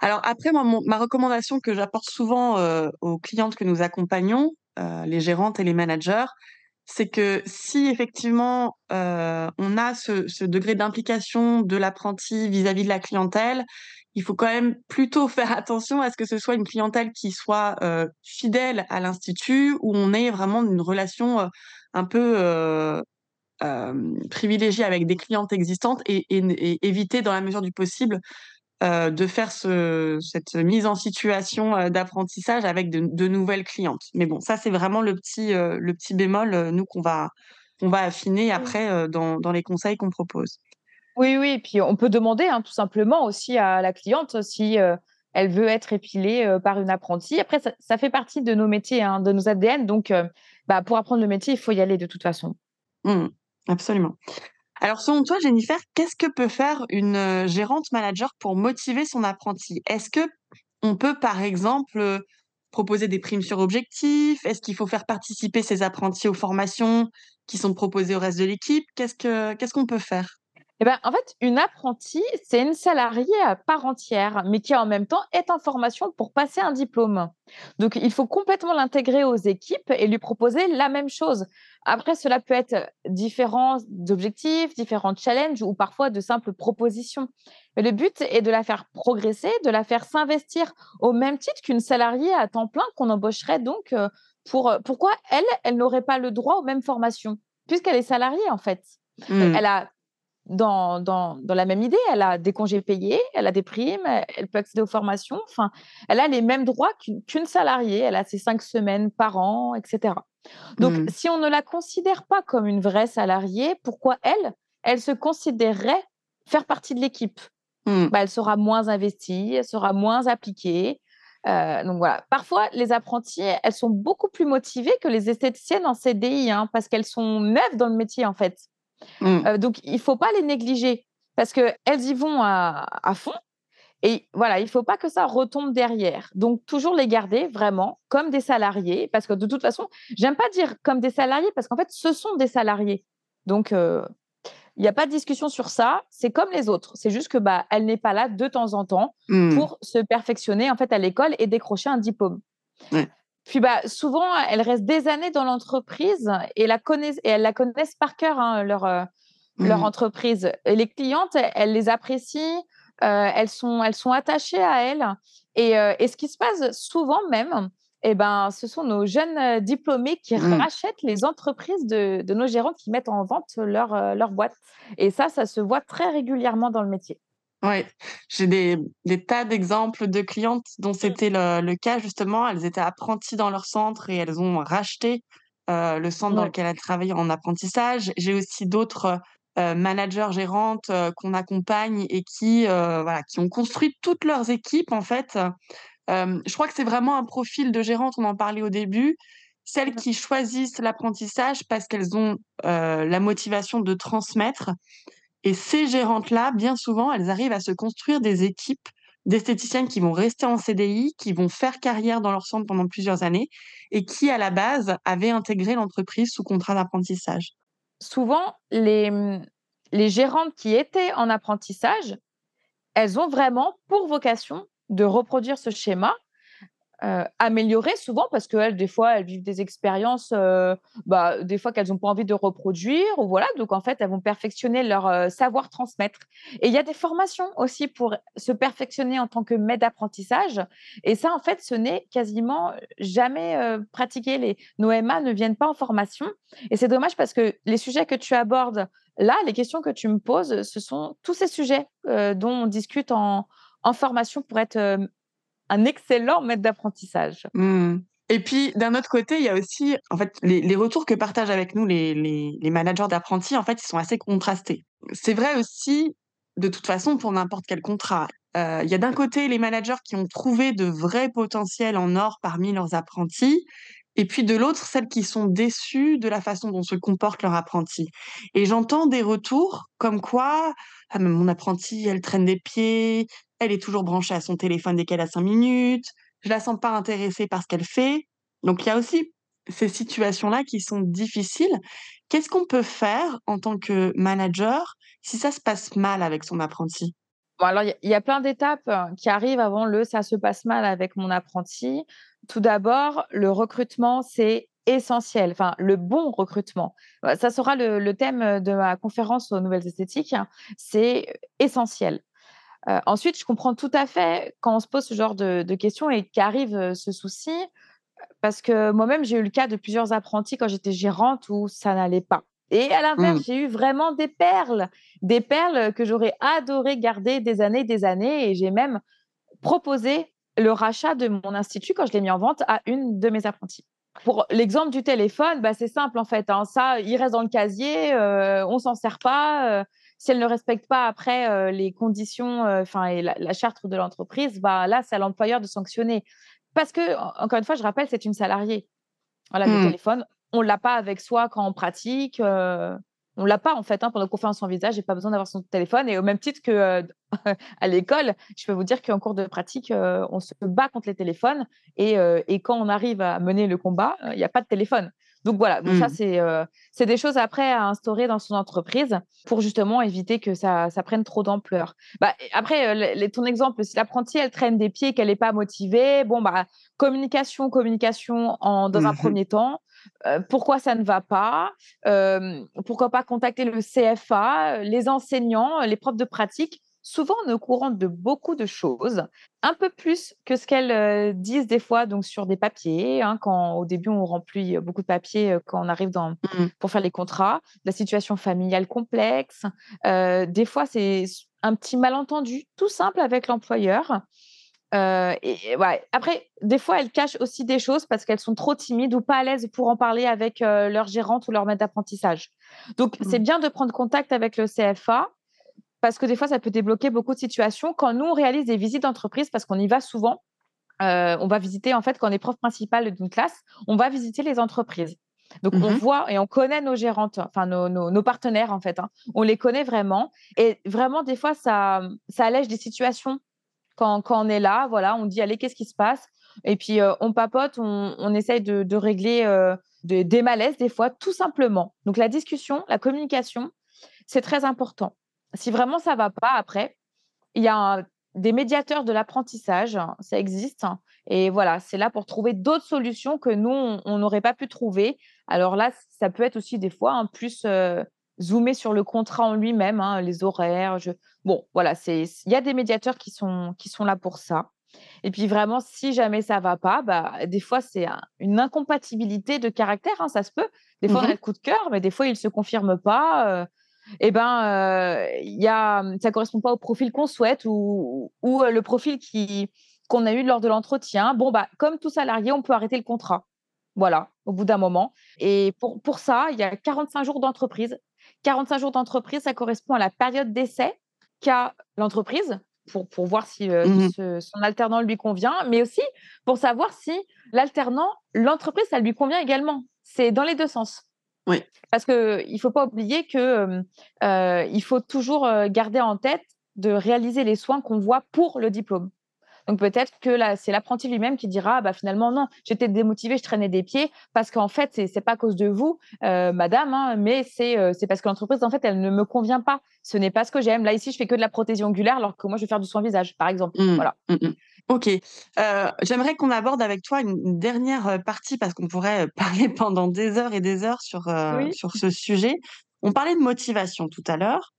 Alors après, ma recommandation que j'apporte souvent euh, aux clientes que nous accompagnons, euh, les gérantes et les managers, c'est que si effectivement on a ce, degré d'implication de l'apprenti vis-à-vis de la clientèle, il faut quand même plutôt faire attention à ce que ce soit une clientèle qui soit euh, fidèle à l'institut, où on ait vraiment une relation euh, un peu privilégiée avec des clientes existantes et, éviter dans la mesure du possible euh, de faire cette mise en situation euh, d'apprentissage avec de, nouvelles clientes. Mais bon, ça c'est vraiment le petit, euh, le petit bémol, nous qu'on va, va affiner après dans, les conseils qu'on propose. Oui, oui, puis on peut demander hein, tout simplement aussi à la cliente si elle veut être épilée par une apprentie. Après, ça, fait partie de nos métiers, hein, de nos ADN, donc bah, pour apprendre le métier, il faut y aller de toute façon. Mmh, absolument. Alors, selon toi, Jennifer, qu'est-ce que peut faire une euh, gérante manager pour motiver son apprenti Est-ce que on peut, par exemple, euh, proposer des primes sur objectif Est-ce qu'il faut faire participer ses apprentis aux formations qui sont proposées au reste de l'équipe? Qu'est-ce que qu'est-ce qu'on peut faire? Eh ben, en fait, une apprentie, c'est une salariée à part entière, mais qui en même temps est en formation pour passer un diplôme. Donc, il faut complètement l'intégrer aux équipes et lui proposer la même chose. Après, cela peut être différents objectifs, différents challenges ou parfois de simples propositions. Mais le but est de la faire progresser, de la faire s'investir au même titre qu'une salariée à temps plein qu'on embaucherait donc euh, pour... Pourquoi elle, elle n'aurait pas le droit aux mêmes formations puisqu'elle est salariée en fait. Mmh. Elle a dans, dans, dans, la même idée. Elle a des congés payés, elle a des primes, elle peut accéder aux formations. Enfin, elle a les mêmes droits qu'une salariée. Elle a ses cinq semaines par an, etc. Donc, mmh. si on ne la considère pas comme une vraie salariée, pourquoi elle, elle se considérerait faire partie de l'équipe? Mmh. bah, Elle sera moins investie, elle sera moins appliquée. Euh, donc voilà. Parfois, les apprentis, elles sont beaucoup plus motivées que les esthéticiennes en CDI, hein, parce qu'elles sont neuves dans le métier en fait. Mmh. Euh, donc, il ne faut pas les négliger parce qu'elles y vont à, fond. Et voilà, il ne faut pas que ça retombe derrière. Donc, toujours les garder vraiment comme des salariés, parce que de toute façon, j'aime pas dire comme des salariés, parce qu'en fait, ce sont des salariés. Donc, euh, il n'y a pas de discussion sur ça. C'est comme les autres. C'est juste que bah, elle n'est pas là de temps en temps mmh. pour se perfectionner en fait à l'école et décrocher un diplôme. Puis bah, souvent, elles restent des années dans l'entreprise et, la connaissent, et elles la connaissent par cœur, hein, leur, euh, leur mmh. entreprise. Et les clientes, elles les apprécient, euh, elles, sont, elles sont attachées à elles. Et, euh, et ce qui se passe souvent même, eh ben, ce sont nos jeunes diplômés qui mmh. rachètent les entreprises de, de, nos gérants qui mettent en vente leur, leur boîte. Et ça, ça se voit très régulièrement dans le métier. Oui, j'ai des, des tas d'exemples de clientes dont mmh. c'était le, le cas justement. Elles étaient apprenties dans leur centre et elles ont racheté euh, le centre dans lequel elles travaillaient en apprentissage. J'ai aussi d'autres euh, managers, gérantes euh, qu'on accompagne et qui, voilà, qui ont construit toutes leurs équipes en fait. je crois que c'est vraiment un profil de gérante, on en parlait au début, celles qui choisissent l'apprentissage parce qu'elles ont la motivation de transmettre et ces gérantes-là, bien souvent, elles arrivent à se construire des équipes d'esthéticiennes qui vont rester en CDI, qui vont faire carrière dans leur centre pendant plusieurs années et qui, à la base, avaient intégré l'entreprise sous contrat d'apprentissage. Souvent, les, les gérantes qui étaient en apprentissage, elles ont vraiment pour vocation de reproduire ce schéma euh, améliorer souvent parce qu'elles, des fois, elles vivent des expériences, euh, bah, des fois qu'elles n'ont pas envie de reproduire, ou voilà. Donc, en fait, elles vont perfectionner leur euh, savoir transmettre. Et il y a des formations aussi pour se perfectionner en tant que maître d'apprentissage. Et ça, en fait, ce n'est quasiment jamais pratiqué. Les, nos MA ne viennent pas en formation. Et c'est dommage parce que les sujets que tu abordes là, les questions que tu me poses, ce sont tous ces sujets dont on discute en, en formation pour être un excellent maître d'apprentissage. Mmh. Et puis, d'un autre côté, il y a aussi, en fait, les, retours que partagent avec nous les, les, managers d'apprentis, en fait, ils sont assez contrastés. C'est vrai aussi, de toute façon, pour n'importe quel contrat. Euh, il y a d'un côté les managers qui ont trouvé de vrais potentiels en or parmi leurs apprentis, et puis de l'autre, celles qui sont déçues de la façon dont se comporte leur apprenti. Et j'entends des retours comme quoi ah, mon apprentie, elle traîne des pieds, elle est toujours branchée à son téléphone dès qu'elle a cinq minutes, je la sens pas intéressée par ce qu'elle fait. Donc il y a aussi ces situations-là qui sont difficiles. Qu'est-ce qu'on peut faire en tant que manager si ça se passe mal avec son apprenti? Alors, il y, a plein d'étapes hein, qui arrivent avant le ça se passe mal avec mon apprenti. Tout d'abord, le recrutement, c'est essentiel, enfin le bon recrutement. Ça sera le, thème de ma conférence aux nouvelles esthétiques. Hein. C'est essentiel. Euh, ensuite, je comprends tout à fait quand on se pose ce genre de, questions et qu'arrive euh, ce souci, parce que moi-même, j'ai eu le cas de plusieurs apprentis quand j'étais gérante où ça n'allait pas. Et à l'inverse, mmh. j'ai eu vraiment des perles, des perles que j'aurais adoré garder des années, des années. Et j'ai même proposé le rachat de mon institut quand je l'ai mis en vente à une de mes apprentis. Pour l'exemple du téléphone, bah, c'est simple en fait. Hein. Ça, il reste dans le casier, euh, on s'en sert pas. Euh, si elle ne respecte pas après euh, les conditions, enfin et la, charte de l'entreprise, bah là, c'est à l'employeur de sanctionner. Parce que, encore une fois, je rappelle, c'est une salariée. Voilà, le mmh. téléphone, on l'a pas avec soi quand on pratique. Euh, on l'a pas en fait hein, pendant qu'on fait un visage. J'ai pas besoin d'avoir son téléphone. Et au même titre que euh, à l'école, je peux vous dire qu'en cours de pratique, euh, on se bat contre les téléphones. Et, et quand on arrive à mener le combat, il n'y a pas de téléphone. Donc voilà, donc ça, mmh. c'est des choses après à instaurer dans son entreprise pour justement éviter que ça, ça prenne trop d'ampleur. Bah, après, les, ton exemple, si l'apprenti, elle traîne des pieds, qu'elle n'est pas motivée, bon, bah, communication, communication en, dans un mmh premier temps. pourquoi ça ne va pas Pourquoi pas contacter le CFA, les enseignants, les profs de pratique souvent on est au courant de beaucoup de choses, un peu plus que ce qu'elles euh, disent des fois donc sur des papiers. Hein, quand au début on remplit euh, beaucoup de papiers euh, quand on arrive dans, mmh. pour faire les contrats, la situation familiale complexe. des fois c'est un petit malentendu tout simple avec l'employeur. et, ouais. Après, des fois, elles cachent aussi des choses parce qu'elles sont trop timides ou pas à l'aise pour en parler avec leur gérante ou leur maître d'apprentissage. Donc, c'est mmh. bien de prendre contact avec le CFA parce que des fois, ça peut débloquer beaucoup de situations. Quand nous, on réalise des visites d'entreprise, parce qu'on y va souvent, euh, on va visiter, en fait, quand on est prof principal d'une classe, on va visiter les entreprises. Donc, on mmh voit et on connaît nos gérantes, enfin nos, partenaires, en fait. Hein. On les connaît vraiment. Et vraiment, des fois, ça, ça allège des situations quand, quand on est là. Voilà, on dit, allez, qu'est-ce qui se passe? Et puis, euh, on papote, on, on essaye de, de régler euh, des malaises, des fois, tout simplement. Donc, la discussion, la communication, c'est très important. Si vraiment ça va pas, après, il y a des médiateurs de l'apprentissage, hein, ça existe. Hein, et voilà, c'est là pour trouver d'autres solutions que nous, on n'aurait pas pu trouver. Alors là, ça peut être aussi des fois un plus euh, zoomer sur le contrat en lui-même, hein, les horaires. Bon, voilà, il y a des médiateurs qui sont, qui sont là pour ça. Et puis vraiment, si jamais ça va pas, bah, des fois, c'est une incompatibilité de caractère, ça se peut. Des fois, on a le coup de cœur, mais des fois, il ne se confirme pas. Euh, eh ben, euh, y a, ça correspond pas au profil qu'on souhaite ou, ou, euh, le profil qui, qu'on a eu lors de l'entretien. Bon, bah, comme tout salarié, on peut arrêter le contrat. Voilà, au bout d'un moment. Et pour, pour ça, il y a 45 jours d'entreprise. 45 jours d'entreprise, ça correspond à la période d'essai qu'a l'entreprise pour, pour voir si euh, mmh son alternant lui convient, mais aussi pour savoir si l'alternant, l'entreprise, ça lui convient également. C'est dans les deux sens. Oui. Parce qu'il ne faut pas oublier qu'il il faut toujours garder en tête de réaliser les soins qu'on voit pour le diplôme. Donc peut-être que là, c'est l'apprenti lui-même qui dira bah finalement non, j'étais démotivé, je traînais des pieds parce qu'en fait c'est c'est pas à cause de vous, madame, hein, mais c'est parce que l'entreprise en fait elle ne me convient pas. Ce n'est pas ce que j'aime. Là ici je fais que de la prothésie ongulaire alors que moi je vais faire du soin visage par exemple. Mmh, voilà. Mmh, mmh. Ok, euh, j'aimerais qu'on aborde avec toi une, dernière euh, partie parce qu'on pourrait euh, parler pendant des heures et des heures sur, sur ce sujet. On parlait de motivation tout à l'heure.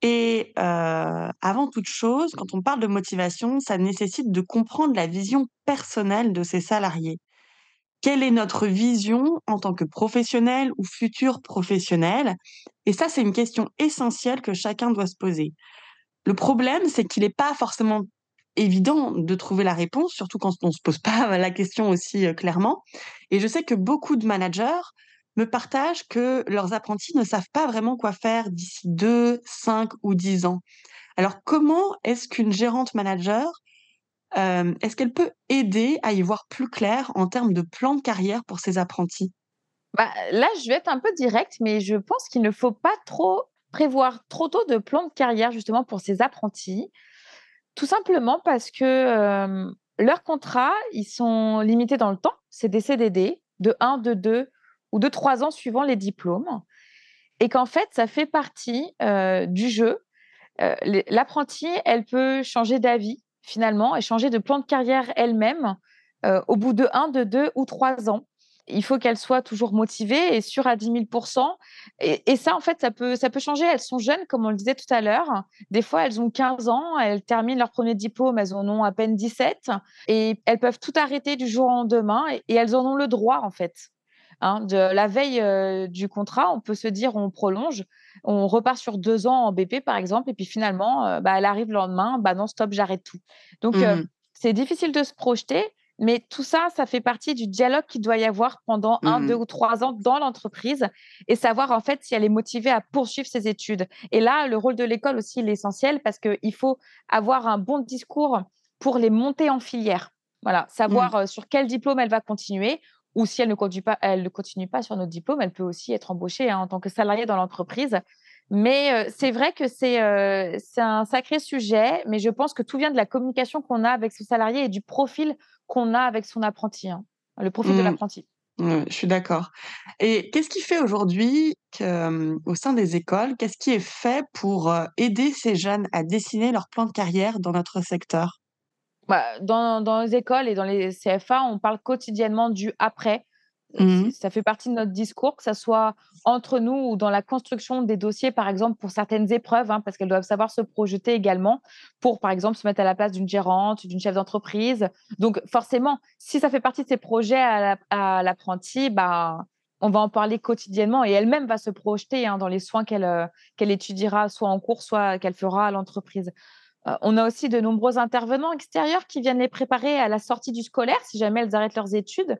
Et avant toute chose, quand on parle de motivation, ça nécessite de comprendre la vision personnelle de ses salariés. Quelle est notre vision en tant que professionnel ou futur professionnel? Et ça, c'est une question essentielle que chacun doit se poser. Le problème, c'est qu'il n'est pas forcément évident de trouver la réponse, surtout quand on ne se pose pas la question aussi clairement. Et je sais que beaucoup de managers me partagent que leurs apprentis ne savent pas vraiment quoi faire d'ici 2, 5 ou 10 ans. Alors comment est-ce qu'une gérante manager est-ce qu'elle peut aider à y voir plus clair en termes de plan de carrière pour ses apprentis? Bah, là, je vais être un peu directe, mais je pense qu'il ne faut pas trop prévoir trop tôt de plan de carrière justement pour ces apprentis. Tout simplement parce que leurs contrats, ils sont limités dans le temps. C'est des CDD de 1, de 2 ou de 3 ans suivant les diplômes. Et qu'en fait, ça fait partie du jeu. L'apprenti, elle peut changer d'avis finalement et changer de plan de carrière elle-même au bout de 1, de 2 ou 3 ans il faut qu'elles soient toujours motivées et sûres à 10 000 et, et, ça, en fait, ça peut, ça peut changer. Elles sont jeunes, comme on le disait tout à l'heure. Des fois, elles ont 15 ans, elles terminent leur premier diplôme, elles en ont à peine 17 et elles peuvent tout arrêter du jour au lendemain et, elles en ont le droit, en fait. Hein. de la veille euh, du contrat, on peut se dire on prolonge, on repart sur deux ans en BP, par exemple, et puis finalement, euh, bah, elle arrive le lendemain, bah non, stop, j'arrête tout. Donc, euh, mmh c'est difficile de se projeter. Mais tout ça, ça fait partie du dialogue qu'il doit y avoir pendant un, deux mmh. ou trois ans dans l'entreprise et savoir en fait si elle est motivée à poursuivre ses études. Et là, le rôle de l'école aussi est essentiel parce qu'il faut avoir un bon discours pour les monter en filière. Voilà, savoir mmh. sur quel diplôme elle va continuer ou si elle ne continue pas, elle ne continue pas sur notre diplôme, elle peut aussi être embauchée hein, en tant que salariée dans l'entreprise. Mais c'est vrai que c'est un sacré sujet, mais je pense que tout vient de la communication qu'on a avec ce salarié et du profil qu'on a avec son apprenti, hein, le profil de mmh. l'apprenti. je suis d'accord. Et qu'est-ce qui fait aujourd'hui qu'au sein des écoles, qu'est-ce qui est fait pour aider ces jeunes à dessiner leur plan de carrière dans notre secteur? Bah, dans, dans, les écoles et dans les CFA, on parle quotidiennement du après. Mmh ça fait partie de notre discours, que ce soit entre nous ou dans la construction des dossiers, par exemple, pour certaines épreuves, hein, parce qu'elles doivent savoir se projeter également, pour, par exemple, se mettre à la place d'une gérante, d'une chef d'entreprise. Donc, forcément, si ça fait partie de ces projets à l'apprenti, bah, on va en parler quotidiennement et elle-même va se projeter hein, dans les soins qu'elle euh, qu'elle étudiera, soit en cours, soit qu'elle fera à l'entreprise. Euh, on a aussi de nombreux intervenants extérieurs qui viennent les préparer à la sortie du scolaire, si jamais elles arrêtent leurs études.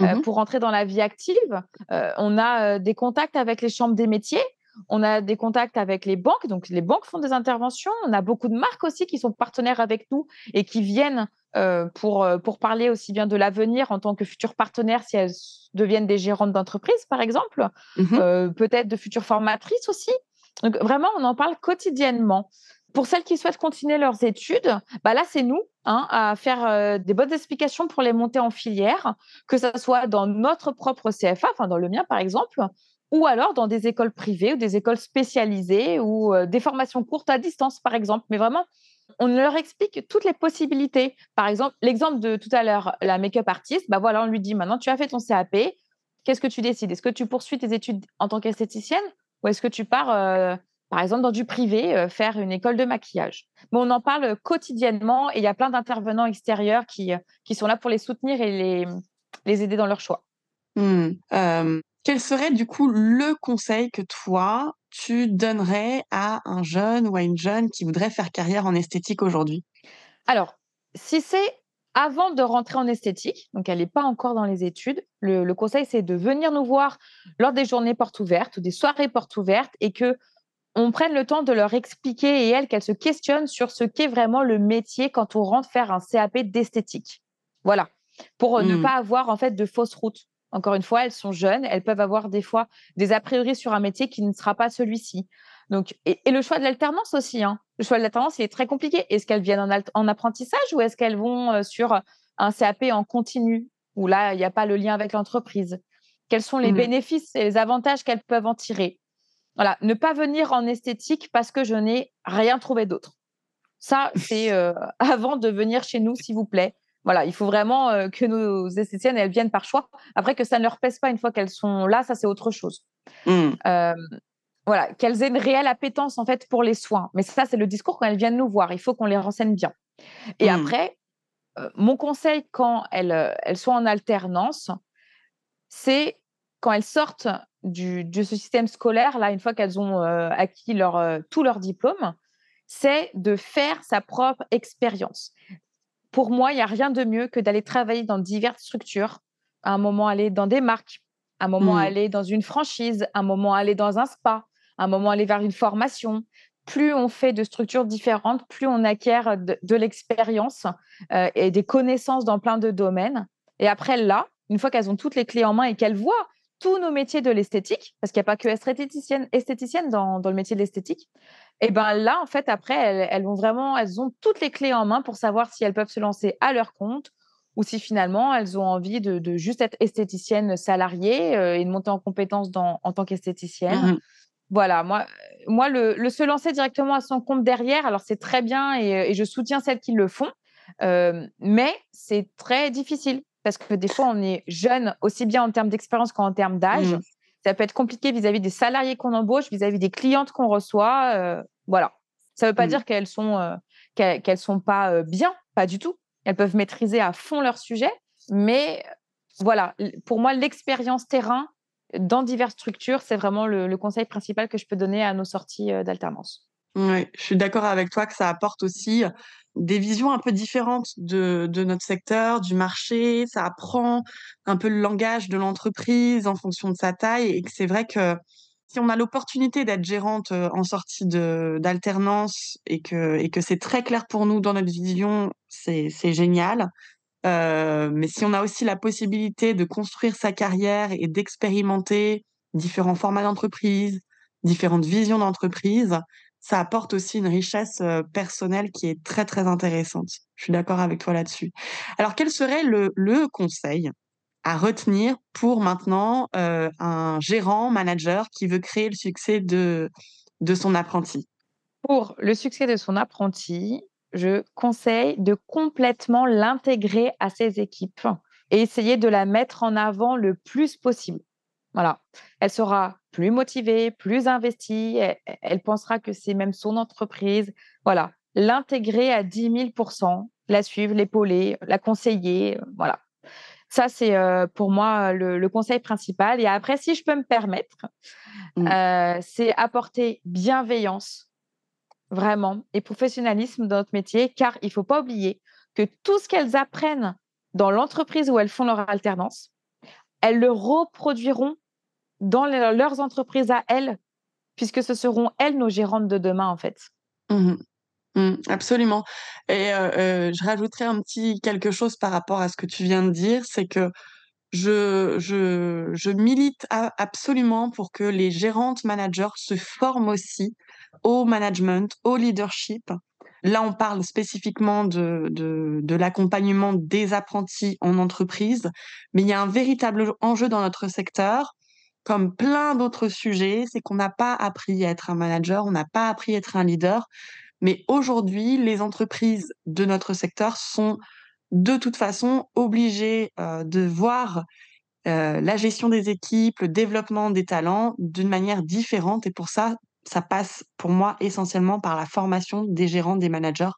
Euh, mmh pour rentrer dans la vie active. Euh, on a euh, des contacts avec les chambres des métiers. On a des contacts avec les banques, donc les banques font des interventions. On a beaucoup de marques aussi qui sont partenaires avec nous et qui viennent pour, pour parler aussi bien de l'avenir en tant que futures partenaires si elles deviennent des gérantes d'entreprise, par exemple, mmh peut-être de futures formatrices aussi. Donc vraiment, on en parle quotidiennement. Pour celles qui souhaitent continuer leurs études, bah là, c'est nous hein, à faire euh, des bonnes explications pour les monter en filière, que ce soit dans notre propre CFA, enfin dans le mien par exemple, ou alors dans des écoles privées ou des écoles spécialisées ou euh, des formations courtes à distance par exemple. Mais vraiment, on leur explique toutes les possibilités. Par exemple, l'exemple de tout à l'heure, la make-up artiste, bah voilà, on lui dit maintenant tu as fait ton CAP, qu'est-ce que tu décides? Est-ce que tu poursuis tes études en tant qu'esthéticienne ou est-ce que tu pars euh, par exemple, dans du privé, euh, faire une école de maquillage. Mais on en parle quotidiennement et il y a plein d'intervenants extérieurs qui, euh, qui sont là pour les soutenir et les, les aider dans leur choix. Mmh. quel serait du coup le conseil que toi, tu donnerais à un jeune ou à une jeune qui voudrait faire carrière en esthétique aujourd'hui? Alors, si c'est avant de rentrer en esthétique, donc elle n'est pas encore dans les études, le, le conseil c'est de venir nous voir lors des journées portes ouvertes ou des soirées portes ouvertes et que on prenne le temps de leur expliquer et elles qu'elles se questionnent sur ce qu'est vraiment le métier quand on rentre faire un CAP d'esthétique. Voilà, pour euh, ne mmh. pas avoir en fait de fausses routes. Encore une fois, elles sont jeunes, elles peuvent avoir des fois des a priori sur un métier qui ne sera pas celui-ci. Donc, et, le choix de l'alternance aussi. Hein. Le choix de l'alternance, il est très compliqué. Est-ce qu'elles viennent en, apprentissage ou est-ce qu'elles vont euh, sur un CAP en continu où là, il n'y a pas le lien avec l'entreprise? Quels sont les mmh. bénéfices et les avantages qu'elles peuvent en tirer? Voilà, ne pas venir en esthétique parce que je n'ai rien trouvé d'autre. Ça, c'est euh, avant de venir chez nous, s'il vous plaît. Voilà, il faut vraiment euh, que nos esthéticiennes, elles viennent par choix. Après, que ça ne leur pèse pas une fois qu'elles sont là, ça, c'est autre chose. Mmh. Euh, voilà, qu'elles aient une réelle appétence, en fait, pour les soins. Mais ça, c'est le discours quand elles viennent nous voir. Il faut qu'on les renseigne bien. Et mmh. après, mon conseil quand elles, elles sont en alternance, c'est quand elles sortent du, de ce système scolaire, là, une fois qu'elles ont euh, acquis leur, euh, tous leurs diplômes, c'est de faire sa propre expérience. Pour moi, il n'y a rien de mieux que d'aller travailler dans diverses structures, à un moment aller dans des marques, à un moment mmh. aller dans une franchise, à un moment aller dans un spa, à un moment aller vers une formation, plus on fait de structures différentes, plus on acquiert de, l'expérience euh, et des connaissances dans plein de domaines. Et après, là, une fois qu'elles ont toutes les clés en main et qu'elles voient tous nos métiers de l'esthétique, parce qu'il n'y a pas que esthéticienne, esthéticienne dans, le métier de l'esthétique, et ben là, en fait, après, elles, vont vraiment, elles ont toutes les clés en main pour savoir si elles peuvent se lancer à leur compte ou si finalement elles ont envie de, juste être esthéticienne salariée euh, et de monter en compétence en tant qu'esthéticienne. Mmh voilà, moi, moi le, se lancer directement à son compte derrière, alors c'est très bien et, je soutiens celles qui le font, euh, mais c'est très difficile parce que des fois, on est jeune, aussi bien en termes d'expérience qu'en termes d'âge. Mmh. Ça peut être compliqué vis-à-vis des salariés qu'on embauche, vis-à-vis des clientes qu'on reçoit. Euh, voilà. Ça ne veut pas mmh. dire qu'elles sont, euh, qu'elles, sont pas euh, bien, pas du tout. Elles peuvent maîtriser à fond leur sujet, mais voilà, pour moi, l'expérience terrain dans diverses structures, c'est vraiment le, conseil principal que je peux donner à nos sorties d'alternance. Oui, je suis d'accord avec toi que ça apporte aussi des visions un peu différentes de, de notre secteur, du marché. Ça apprend un peu le langage de l'entreprise en fonction de sa taille. Et c'est vrai que si on a l'opportunité d'être gérante euh, en sortie d'alternance et que, et que c'est très clair pour nous dans notre vision, c'est génial. Euh, mais si on a aussi la possibilité de construire sa carrière et d'expérimenter différents formats d'entreprise, différentes visions d'entreprise, ça apporte aussi une richesse personnelle qui est très très intéressante. Je suis d'accord avec toi là-dessus. Alors quel serait le, conseil à retenir pour maintenant un gérant, manager qui veut créer le succès de, de son apprenti? Pour le succès de son apprenti, je conseille de complètement l'intégrer à ses équipes et essayer de la mettre en avant le plus possible. Voilà. Elle sera plus motivée, plus investie. Elle, pensera que c'est même son entreprise. Voilà. L'intégrer à 10 000 la suivre, l'épauler, la conseiller. Euh, voilà. Ça, c'est euh, pour moi le, conseil principal. Et après, si je peux me permettre, mmh. euh, c'est apporter bienveillance, vraiment, et professionnalisme dans notre métier, car il ne faut pas oublier que tout ce qu'elles apprennent dans l'entreprise où elles font leur alternance, elles le reproduiront dans leurs entreprises à elles, puisque ce seront elles nos gérantes de demain, en fait. Mmh mmh, absolument. Et euh, euh, je rajouterai un petit quelque chose par rapport à ce que tu viens de dire, c'est que je, je, je milite absolument pour que les gérantes managers se forment aussi au management, au leadership. Là, on parle spécifiquement de, de, l'accompagnement des apprentis en entreprise, mais il y a un véritable enjeu dans notre secteur comme plein d'autres sujets, c'est qu'on n'a pas appris à être un manager, on n'a pas appris à être un leader. Mais aujourd'hui, les entreprises de notre secteur sont de toute façon obligées euh, de voir euh, la gestion des équipes, le développement des talents d'une manière différente. Et pour ça, ça passe pour moi essentiellement par la formation des gérants, des managers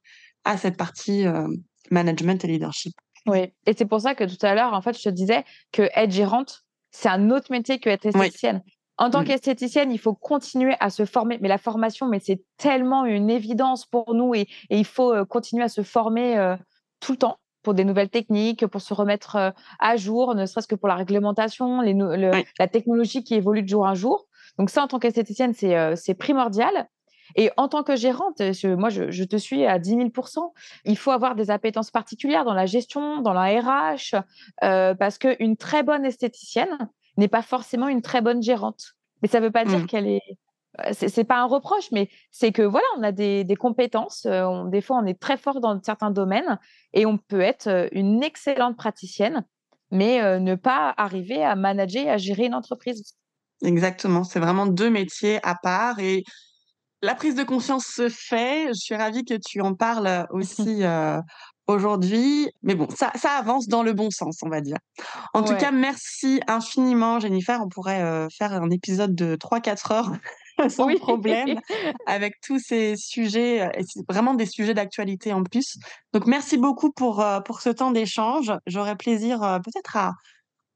à cette partie euh, management et leadership. Oui, et c'est pour ça que tout à l'heure, en fait, je te disais que être gérante, c'est un autre métier que être esthéticienne. En tant mmh. qu'esthéticienne, il faut continuer à se former. Mais la formation, mais c'est tellement une évidence pour nous et, il faut euh, continuer à se former euh, tout le temps pour des nouvelles techniques, pour se remettre à jour, ne serait-ce que pour la réglementation, les, la technologie qui évolue de jour en jour. Donc ça, en tant qu'esthéticienne, c'est primordial. Et en tant que gérante, moi, je, te suis à 10 000% Il faut avoir des appétences particulières dans la gestion, dans la RH, euh, parce qu'une très bonne esthéticienne n'est pas forcément une très bonne gérante. Mais ça ne veut pas dire mmh. qu'elle est. Euh, c'est pas un reproche, mais c'est que voilà, on a des, compétences. Euh, des fois, on est très fort dans certains domaines et on peut être une excellente praticienne, mais ne pas arriver à manager, à gérer une entreprise. Exactement. C'est vraiment deux métiers à part et la prise de conscience se fait. Je suis ravie que tu en parles aussi euh, aujourd'hui. Mais bon, ça, ça avance dans le bon sens, on va dire. En tout cas, merci infiniment, Jennifer. On pourrait euh, faire un épisode de 3-4 heures sans problème avec tous ces sujets. Euh, et c'est vraiment des sujets d'actualité en plus. Donc, merci beaucoup pour, pour ce temps d'échange. J'aurais plaisir peut-être à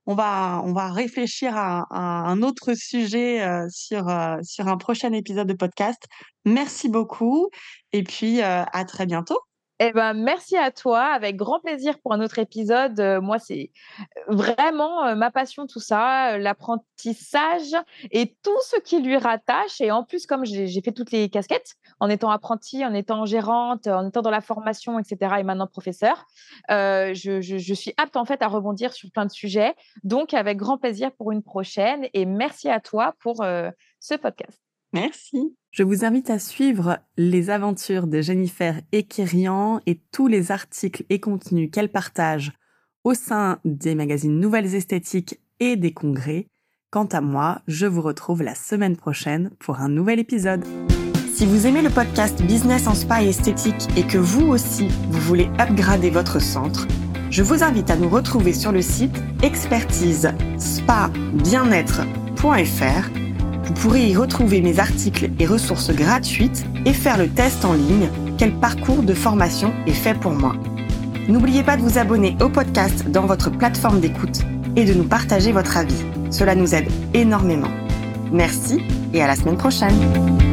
on va, on va réfléchir à, un autre sujet euh, sur, euh, sur un prochain épisode de podcast. Merci beaucoup et puis euh, à très bientôt. Eh ben, merci à toi, avec grand plaisir pour un autre épisode. Euh, moi, c'est euh, vraiment euh, ma passion, tout ça, l'apprentissage et tout ce qui lui rattache. Et en plus, comme j'ai fait toutes les casquettes, en étant apprentie, en étant gérante, en étant dans la formation, etc., et maintenant professeur, je, je, suis apte en fait à rebondir sur plein de sujets. Donc, avec grand plaisir pour une prochaine. Et merci à toi pour ce podcast. Merci. Je vous invite à suivre les aventures de Jennifer Ekirian et tous les articles et contenus qu'elle partage au sein des magazines Nouvelles Esthétiques et des congrès. Quant à moi, je vous retrouve la semaine prochaine pour un nouvel épisode. Si vous aimez le podcast Business en Spa et Esthétique et que vous aussi, vous voulez upgrader votre centre, je vous invite à nous retrouver sur le site expertise spa bien-être.fr vous pourrez y retrouver mes articles et ressources gratuites et faire le test en ligne quel parcours de formation est fait pour moi. N'oubliez pas de vous abonner au podcast dans votre plateforme d'écoute et de nous partager votre avis. Cela nous aide énormément. Merci et à la semaine prochaine.